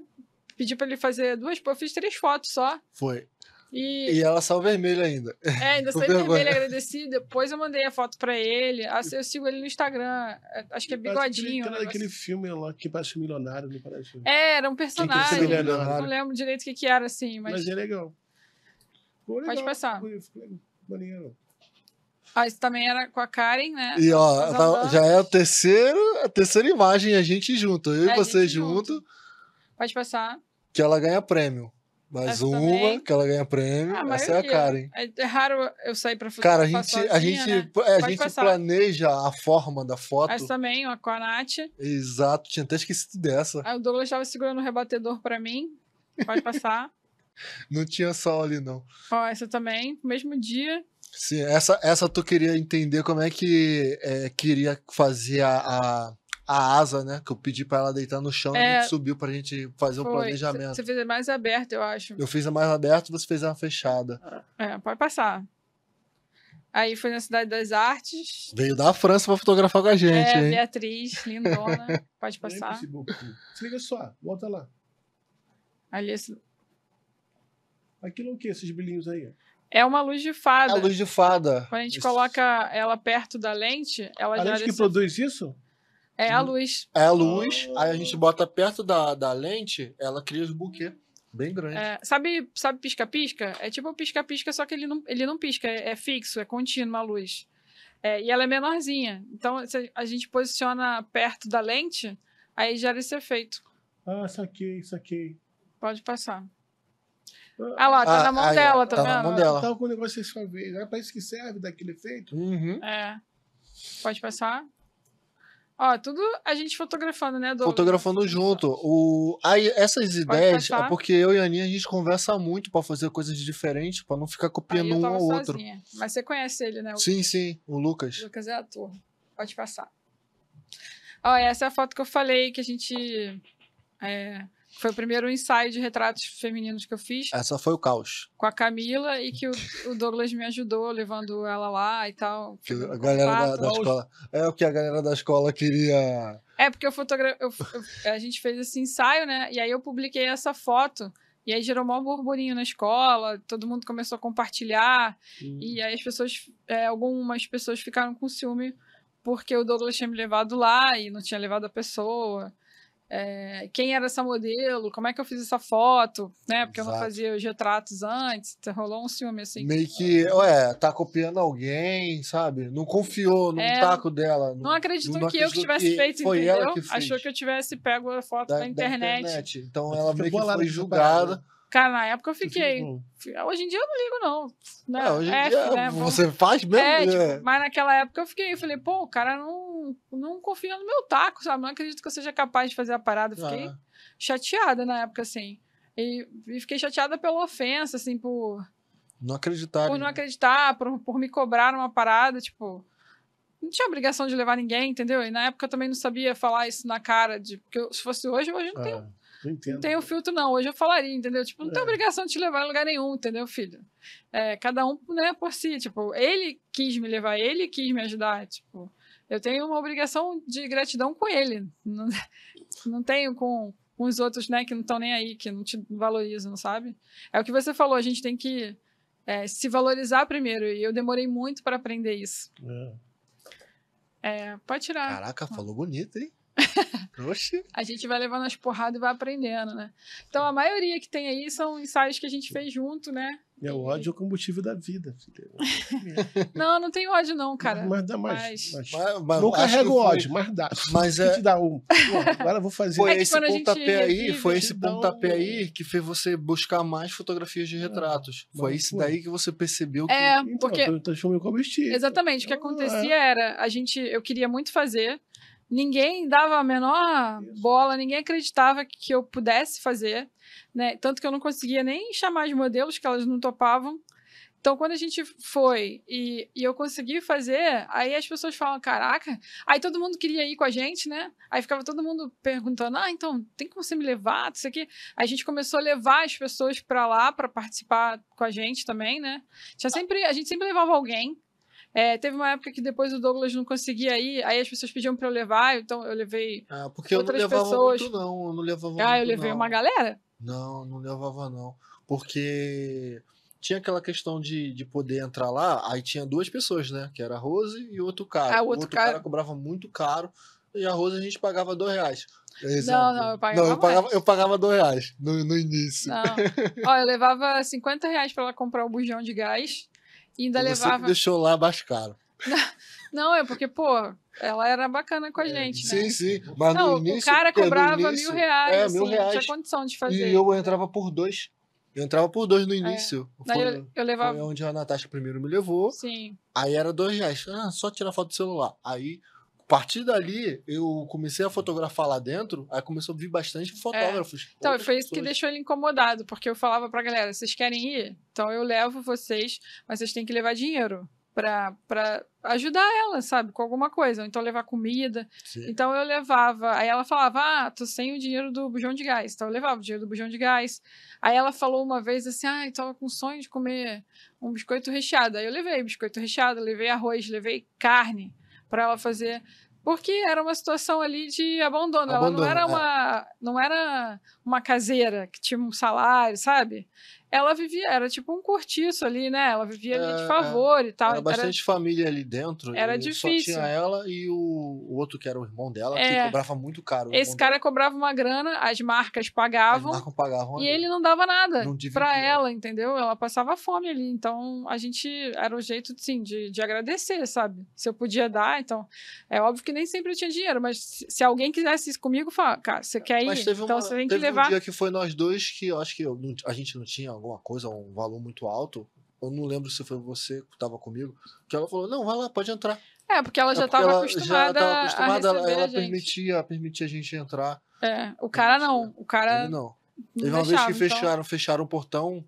pedi para ele fazer duas, eu fiz três fotos só. Foi. E, e ela saiu vermelha ainda. É, ainda *laughs* saiu vermelha, agradeci. Depois eu mandei a foto pra ele. Eu sigo ele no Instagram. É, acho que é bigodinho. Era aquele filme lá que parece milionário, não parece? É, era um personagem. Não lembro direito o que, que era, assim. Mas, mas é legal. legal. Pode passar. Maneiro. Ah, isso também era com a Karen, né? E ó, tá, já é a terceira, a terceira imagem, a gente junto. Eu é, e você junto. junto. Pode passar. Que ela ganha prêmio. Mais Essa uma, também. que ela ganha prêmio. Ah, Essa é a Karen. É, é raro eu sair pra fazer Cara, a gente, sozinha, a gente, né? É, a gente planeja a forma da foto. Essa também, ó, com a Nath. Exato, tinha até esquecido dessa. Aí o Douglas estava segurando o rebatedor pra mim. Pode passar. *laughs* não tinha sol ali, não. Ó, essa também, mesmo dia. Sim, essa, essa tu queria entender como é que é, queria fazer a, a a asa, né? Que eu pedi para ela deitar no chão é, e a gente subiu pra gente fazer o um planejamento. Você fez a mais aberta, eu acho. Eu fiz a mais aberta, você fez a fechada. É, pode passar. Aí foi na Cidade das Artes. Veio da França para fotografar com a gente, é, hein? Beatriz, lindona. *laughs* pode passar. Se liga só, volta lá. Ali esse... Aquilo é o que, esses brilhinhos aí? É uma luz de fada. É a luz de fada. Quando a gente isso. coloca ela perto da lente, ela a já. A lente que produz isso? É a luz. É a luz, aí a gente bota perto da, da lente, ela cria os buquês. Bem grande. É, sabe sabe pisca-pisca? É tipo pisca-pisca, só que ele não, ele não pisca, é, é fixo, é contínuo a luz. É, e ela é menorzinha. Então, se a gente posiciona perto da lente, aí gera esse efeito. Ah, saquei, saquei. Pode passar. Ah lá, tá ah, na mão aí, dela, tá, tá vendo? Na mão dela. Tava com o negócio sua vez. É pra isso que serve daquele efeito? Uhum. É. Pode passar? Ó, tudo a gente fotografando, né, Douglas? Fotografando junto. O... Aí, essas ideias é porque eu e a Aninha a gente conversa muito para fazer coisas diferentes, para não ficar copiando um ao outro. Mas você conhece ele, né? Sim, sim, o Lucas. O Lucas é ator. Pode passar. Ó, essa é a foto que eu falei que a gente. É, foi o primeiro ensaio de retratos femininos que eu fiz. Essa foi o caos. Com a Camila e que o, o Douglas me ajudou, levando ela lá e tal. Que a galera da, da, escola. É o que a galera da escola queria. É, porque eu fotogra... Eu, eu, a gente fez esse ensaio, né? E aí eu publiquei essa foto. E aí gerou um burburinho na escola, todo mundo começou a compartilhar. Hum. E aí as pessoas, é, algumas pessoas ficaram com ciúme porque o Douglas tinha me levado lá e não tinha levado a pessoa é, quem era essa modelo, como é que eu fiz essa foto, né? Porque Exato. eu não fazia os retratos antes, rolou um ciúme assim. Meio que, ué, tá copiando alguém, sabe? Não confiou no é, taco dela. Não, não acreditou não que eu que tivesse que feito, foi entendeu? Ela que fez. Achou que eu tivesse pego a foto da, da, internet. da internet. Então ela meio que foi julgada. Cara, na época eu fiquei. Hoje em dia eu não ligo, não. Né? É, hoje em F, dia né? você faz mesmo? É, né? tipo, mas naquela época eu fiquei, eu falei, pô, o cara não, não confia no meu taco, sabe? Não acredito que eu seja capaz de fazer a parada. Eu fiquei ah. chateada na época, assim. E, e, fiquei chateada pela ofensa, assim, por. Não acreditar. Por não acreditar, por, por me cobrar uma parada, tipo. Não tinha obrigação de levar ninguém, entendeu? E na época eu também não sabia falar isso na cara, de, porque eu, se fosse hoje, hoje não ah. tenho não, não tenho filtro, não. Hoje eu falaria, entendeu? Tipo, não é. tem obrigação de te levar em lugar nenhum, entendeu, filho? É, cada um, né, por si. Tipo, ele quis me levar, ele quis me ajudar. Tipo, eu tenho uma obrigação de gratidão com ele. Não *laughs* tenho com, com os outros, né, que não estão nem aí, que não te valorizam, sabe? É o que você falou, a gente tem que é, se valorizar primeiro. E eu demorei muito para aprender isso. É. É, pode tirar. Caraca, falou bonito, hein? *laughs* Oxi. A gente vai levando as porradas e vai aprendendo, né? Então a maioria que tem aí são ensaios que a gente fez junto, né? É o ódio é o combustível da vida, filho. *laughs* não, não tem ódio, não, cara. Mas dá mais. Mas... Mas, mas, não carrego foi... ódio, mas dá. Mas é. Te dá um. Pô, agora eu vou fazer. Foi é esse pontapé aí, foi esse pontapé um... aí que fez você buscar mais fotografias de retratos. É, foi isso daí que você percebeu que. É, então, porque. Então, combustível. Exatamente. O que acontecia é. era, a gente, eu queria muito fazer ninguém dava a menor bola, ninguém acreditava que eu pudesse fazer, né? Tanto que eu não conseguia nem chamar de modelos, que elas não topavam. Então, quando a gente foi e, e eu consegui fazer, aí as pessoas falam, caraca, aí todo mundo queria ir com a gente, né? Aí ficava todo mundo perguntando, ah, então, tem como você me levar, isso aqui. Aí a gente começou a levar as pessoas para lá para participar com a gente também, né? Tinha sempre, a gente sempre levava alguém, é, teve uma época que depois o Douglas não conseguia ir, aí as pessoas pediam para eu levar, então eu levei ah, porque outras eu não levava pessoas. Muito, não, eu não levava Ah, eu levei não. uma galera? Não, não levava não, porque tinha aquela questão de, de poder entrar lá, aí tinha duas pessoas, né, que era a Rose e outro cara. Ah, o outro, o outro cara... cara... cobrava muito caro e a Rose a gente pagava dois reais. Exemplo. Não, não, eu pagava Não, eu pagava, eu pagava dois reais no, no início. Não. Ó, eu levava 50 reais pra ela comprar o bujão de gás e ainda Você levava. deixou lá mais caro. *laughs* Não, é porque, pô, ela era bacana com a é, gente, né? Sim, sim. Mas não, no início, o cara cobrava início, mil reais, é, mil assim, reais. tinha condição de fazer. E eu entrava por dois. Eu entrava por dois no é. início. É. Foi, eu, eu levava... Foi onde a Natasha primeiro me levou. Sim. Aí era dois reais. Ah, só tirar foto do celular. Aí, partir dali, eu comecei a fotografar lá dentro. Aí começou a vir bastante fotógrafos. É. Então, foi isso pessoas. que deixou ele incomodado. Porque eu falava pra galera, vocês querem ir? Então eu levo vocês, mas vocês têm que levar dinheiro para ajudar ela, sabe, com alguma coisa, ou então levar comida. Sim. Então eu levava, aí ela falava: "Ah, tô sem o dinheiro do bujão de gás". Então eu levava o dinheiro do bujão de gás. Aí ela falou uma vez assim: "Ah, eu tava com sonho de comer um biscoito recheado". Aí eu levei biscoito recheado, levei arroz, levei carne para ela fazer porque era uma situação ali de abandono. abandono ela não era é. uma, não era uma caseira que tinha um salário, sabe? Ela vivia, era tipo um cortiço ali, né? Ela vivia ali de é, favor é. e tal. Era bastante era, família ali dentro. Era difícil. Só tinha ela e o, o outro que era o irmão dela, é, que cobrava muito caro. Esse cara dela. cobrava uma grana, as marcas pagavam. As marcas pagavam. E ele não dava nada para ela, entendeu? Ela passava fome ali. Então a gente era o jeito, sim, de, de agradecer, sabe? Se eu podia dar, então. É óbvio que nem sempre eu tinha dinheiro, mas se, alguém quisesse isso comigo, fala, cara, você quer ir? então uma, você tem que levar. um dia que foi nós dois que eu acho que eu, a gente não tinha alguma coisa, um valor muito alto. Eu não lembro se foi você que estava comigo, que ela falou: não, vai lá, pode entrar. É, porque ela já estava é acostumada, já acostumada ela, ela permitia, permitia a gente entrar. É, o cara não. O cara. Ele não. Teve uma vez que fecharam, então... fecharam o portão.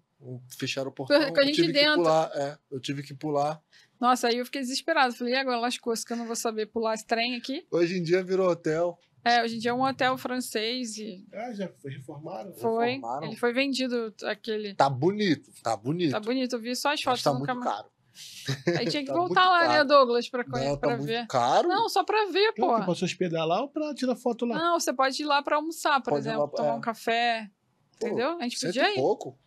Fecharam o *laughs* portão. Com a gente eu tive dentro. Que pular, é, eu tive que pular. Nossa, aí eu fiquei desesperado. Falei, e agora lascou, que eu não vou saber pular esse trem aqui. Hoje em dia virou hotel. É, hoje em dia é um hotel francês e. Ah, já foi reformado? Foi. Reformaram. Ele foi vendido aquele. Tá bonito, tá bonito. Tá bonito, eu vi só as fotos. Mas tá muito caro. *laughs* Aí tinha que tá voltar lá, né, caro. né, Douglas, pra, não, pra tá ver. Muito caro? Não, só pra ver, pô. Você pode hospedar lá ou pra tirar foto lá? Não, você pode ir lá pra almoçar, por pode exemplo, tomar é. um café. Pô, entendeu? A gente podia ir. pouco?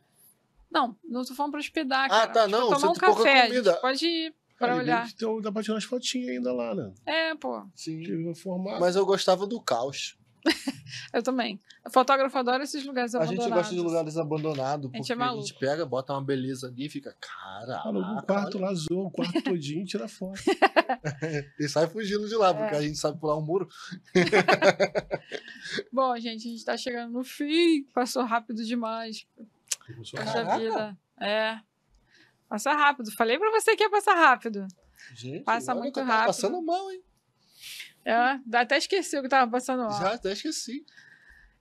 Não, não tô falando pra hospedar, ah, cara. Ah, tá, não. Tomar um café. Pode ir pra Aí olhar. Então dá pra tirar umas fotinhas ainda lá, né? É, pô. Sim. Mas eu gostava do caos. *laughs* eu também. O fotógrafo adora esses lugares abandonados. A gente gosta de lugares abandonados, porque a gente, é a gente pega, bota uma beleza ali e fica, cara. o quarto olha. lá zoa, o quarto *laughs* todinho tira foto. *laughs* e sai fugindo de lá, porque é. a gente sabe pular um muro. Bom, gente, a gente tá chegando no fim. Passou rápido demais. Poxa vida. É. Passa rápido. Falei pra você que ia passar rápido. Gente, Passa muito rápido. Tá passando mal, hein? É, até esqueci o que tava passando mal. Já até esqueci. Ele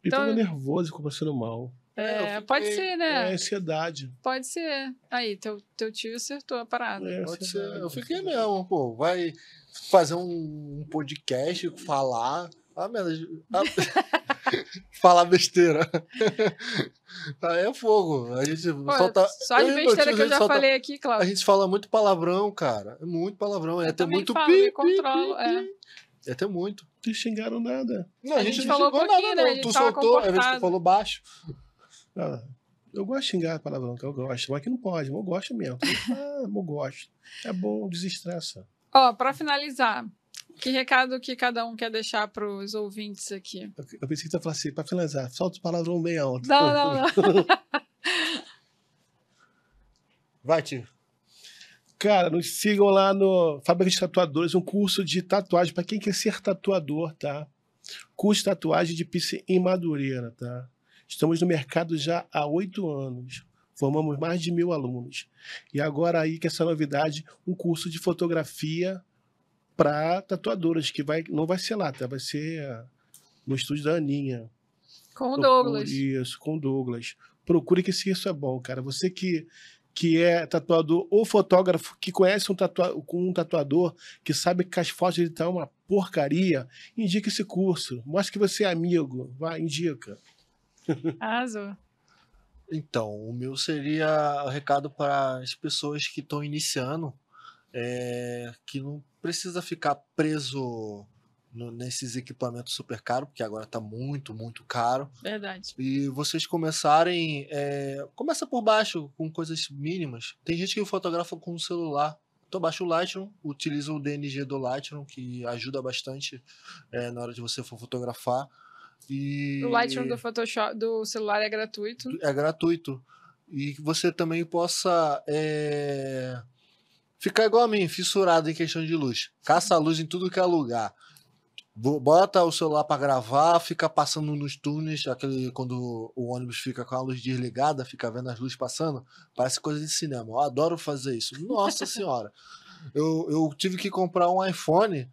então, tava nervoso e passando mal. É, é pode ser, né? É ansiedade. Pode ser. Aí, teu, teu tio acertou a parada. É, pode ser. Eu fiquei mesmo, pô. Vai fazer um, um podcast, falar. Ah, merda. Ah, *laughs* falar besteira. Aí é fogo. A gente Pô, solta... Só de besteira que eu já solta... falei aqui, Cláudio. A gente fala muito palavrão, cara. É muito palavrão. É até muito falo, pi, pi, pi, é. Ia ter muito. Não xingaram nada. Não, a, a gente, gente, não falou xingou nada, né? não. Tu soltou, às vezes tu falou baixo. Ah, eu gosto de xingar a palavra que eu gosto, mas que não pode, eu gosto mesmo. ah, eu gosto. É bom, desestressa. Ó, pra finalizar, que recado que cada um quer deixar para os ouvintes aqui? Eu, eu pensei que você ia falar assim, para finalizar, solta o palavrão bem alto. Não, não, não. *laughs* Vai, tio. Cara, nos sigam lá no Fábrica de Tatuadores, um curso de tatuagem para quem quer ser tatuador, tá? Curso de tatuagem de pisse em Madureira, tá? Estamos no mercado já há oito anos. Formamos mais de mil alunos. E agora aí que essa novidade, um curso de fotografia para tatuadoras, que vai, não vai ser lá, tá? Vai ser no estúdio da Aninha. Com o Douglas. Isso, com o Douglas. Procure que isso é bom, cara. Você que que é tatuador ou fotógrafo que conhece um, tatua um tatuador que sabe que as fotos dele estão uma porcaria, indica esse curso. Mostre que você é amigo. Vai, indica. Arrasou. Então, o meu seria o recado para as pessoas que estão iniciando, é, que não precisa ficar preso no, nesses equipamentos super caros, porque agora está muito, muito caro. Verdade. E vocês começarem. É, começa por baixo, com coisas mínimas. Tem gente que fotografa com o celular. Então baixa o Lightroom, utiliza o DNG do Lightroom, que ajuda bastante é, na hora de você for fotografar. E... O Lightroom do Photoshop do celular é gratuito. É gratuito. E que você também possa é... ficar igual a mim, fissurado em questão de luz. Caça a luz em tudo que é lugar bota o celular para gravar, fica passando nos túneis, aquele quando o ônibus fica com a luz desligada, fica vendo as luzes passando, parece coisa de cinema. Eu adoro fazer isso. Nossa *laughs* senhora. Eu, eu tive que comprar um iPhone,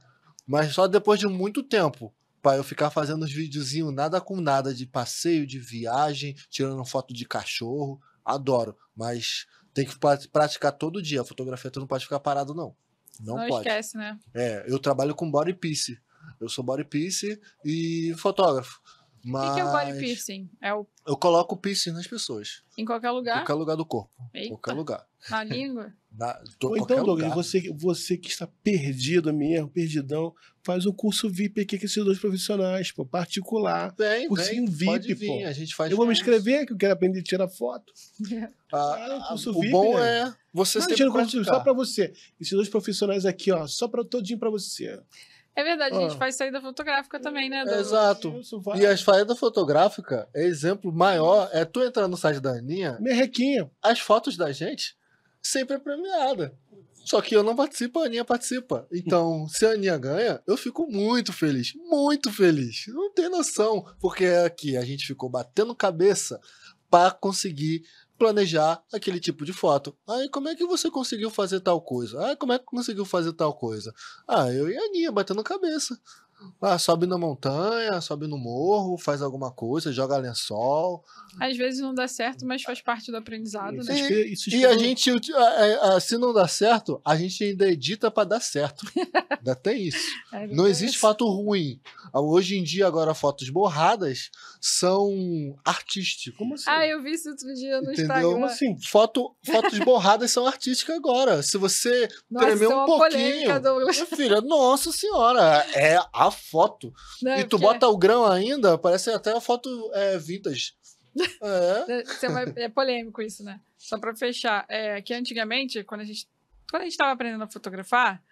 mas só depois de muito tempo. Para eu ficar fazendo os videozinhos nada com nada de passeio, de viagem, tirando foto de cachorro. Adoro, mas tem que praticar todo dia. A fotografia tu não pode ficar parado, não. Não, não pode. esquece, né? É, eu trabalho com body piece. Eu sou body piercing e fotógrafo. Mas... O que é o body piercing? É o... Eu coloco piercing nas pessoas. Em qualquer lugar? Em qualquer lugar do corpo. Eita. Qualquer lugar. Na *laughs* língua? Na, Ou então, Douglas, você, você que está perdido mesmo, perdidão, faz um curso VIP aqui com esses dois profissionais, pô, particular. Vem, cursinho vem, VIP, vir, pô. A gente faz eu vou me inscrever, que eu quero aprender a tirar foto. *laughs* Ah, ah, curso o VIP, bom né? é você Não, curso, só para você. Esses dois profissionais aqui, ó, só para todinho para você. É verdade, a gente ah. faz saída fotográfica também, né? Do... Exato. E a saída fotográfica, exemplo maior, é tu entrar no site da Aninha. Merrequinha. As fotos da gente sempre é premiada. Só que eu não participo, a Aninha participa. Então, *laughs* se a Aninha ganha, eu fico muito feliz. Muito feliz. Não tem noção. Porque aqui a gente ficou batendo cabeça para conseguir planejar aquele tipo de foto. Aí, como é que você conseguiu fazer tal coisa? Ah, como é que conseguiu fazer tal coisa? Ah, eu e a Aninha batendo cabeça. Ah, sobe na montanha, sobe no morro, faz alguma coisa, joga lençol. Às vezes não dá certo, mas faz parte do aprendizado, né? E, e a gente, se não dá certo, a gente ainda edita para dar certo. *laughs* ainda tem isso. É, não existe fato ruim. Hoje em dia, agora, fotos borradas são artísticas. Como assim? Ah, eu vi isso outro dia no Entendeu? Instagram. Como assim? Foto, fotos borradas são artísticas agora. Se você nossa, tremer um pouquinho. Polêmica, minha filha, nossa senhora, é a foto. Não, e tu porque... bota o grão ainda, parece até a foto é, vintage. É. *laughs* é polêmico isso, né? Só para fechar, é, que antigamente, quando a gente quando a gente estava aprendendo a fotografar,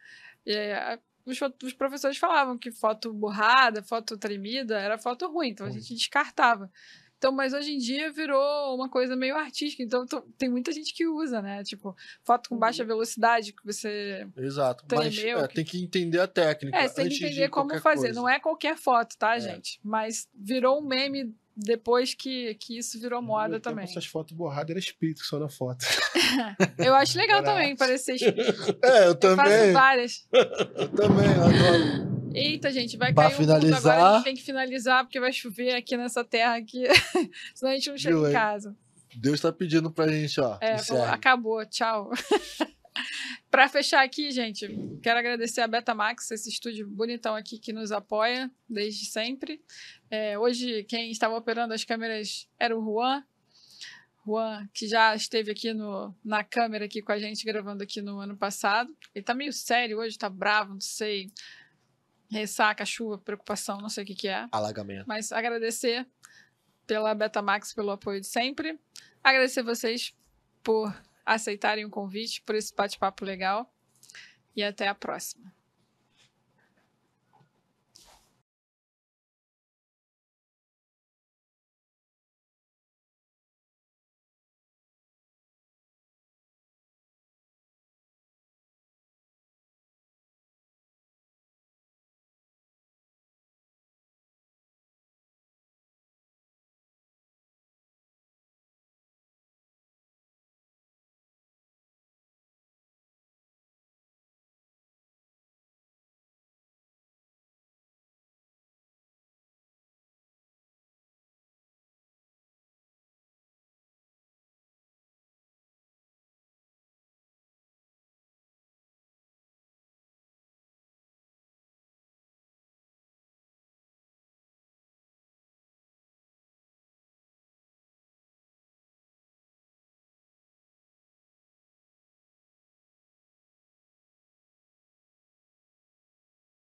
é, os, os, professores falavam que foto borrada, foto tremida era foto ruim, então a gente descartava. Então, mas hoje em dia virou uma coisa meio artística. Então, tem muita gente que usa, né? Tipo, foto com baixa uhum. velocidade que você. Exato. Tremeu, mas é, que... tem que entender a técnica. É, tem que entender como fazer. Coisa. Não é qualquer foto, tá, é. gente? Mas virou um meme depois que, que isso virou moda também. Essas fotos borradas era espírito só na foto. *laughs* eu acho legal também parecer *laughs* espírito. É, eu *laughs* também. Eu faço várias. Eu também, adoro. Eita, gente, vai pra cair finalizar... um agora, a gente tem que finalizar, porque vai chover aqui nessa terra aqui. *laughs* Senão a gente não chega Viu, em casa. Deus tá pedindo pra gente, ó. É, pô, acabou, tchau. *laughs* para fechar aqui, gente, quero agradecer a Betamax, esse estúdio bonitão aqui que nos apoia desde sempre. É, hoje, quem estava operando as câmeras era o Juan. Juan, que já esteve aqui no, na câmera aqui com a gente, gravando aqui no ano passado. Ele tá meio sério hoje, tá bravo, não sei ressaca, chuva, preocupação, não sei o que, que é. Alagamento. Mas agradecer pela Betamax pelo apoio de sempre. Agradecer vocês por aceitarem o convite, por esse bate-papo legal. E até a próxima.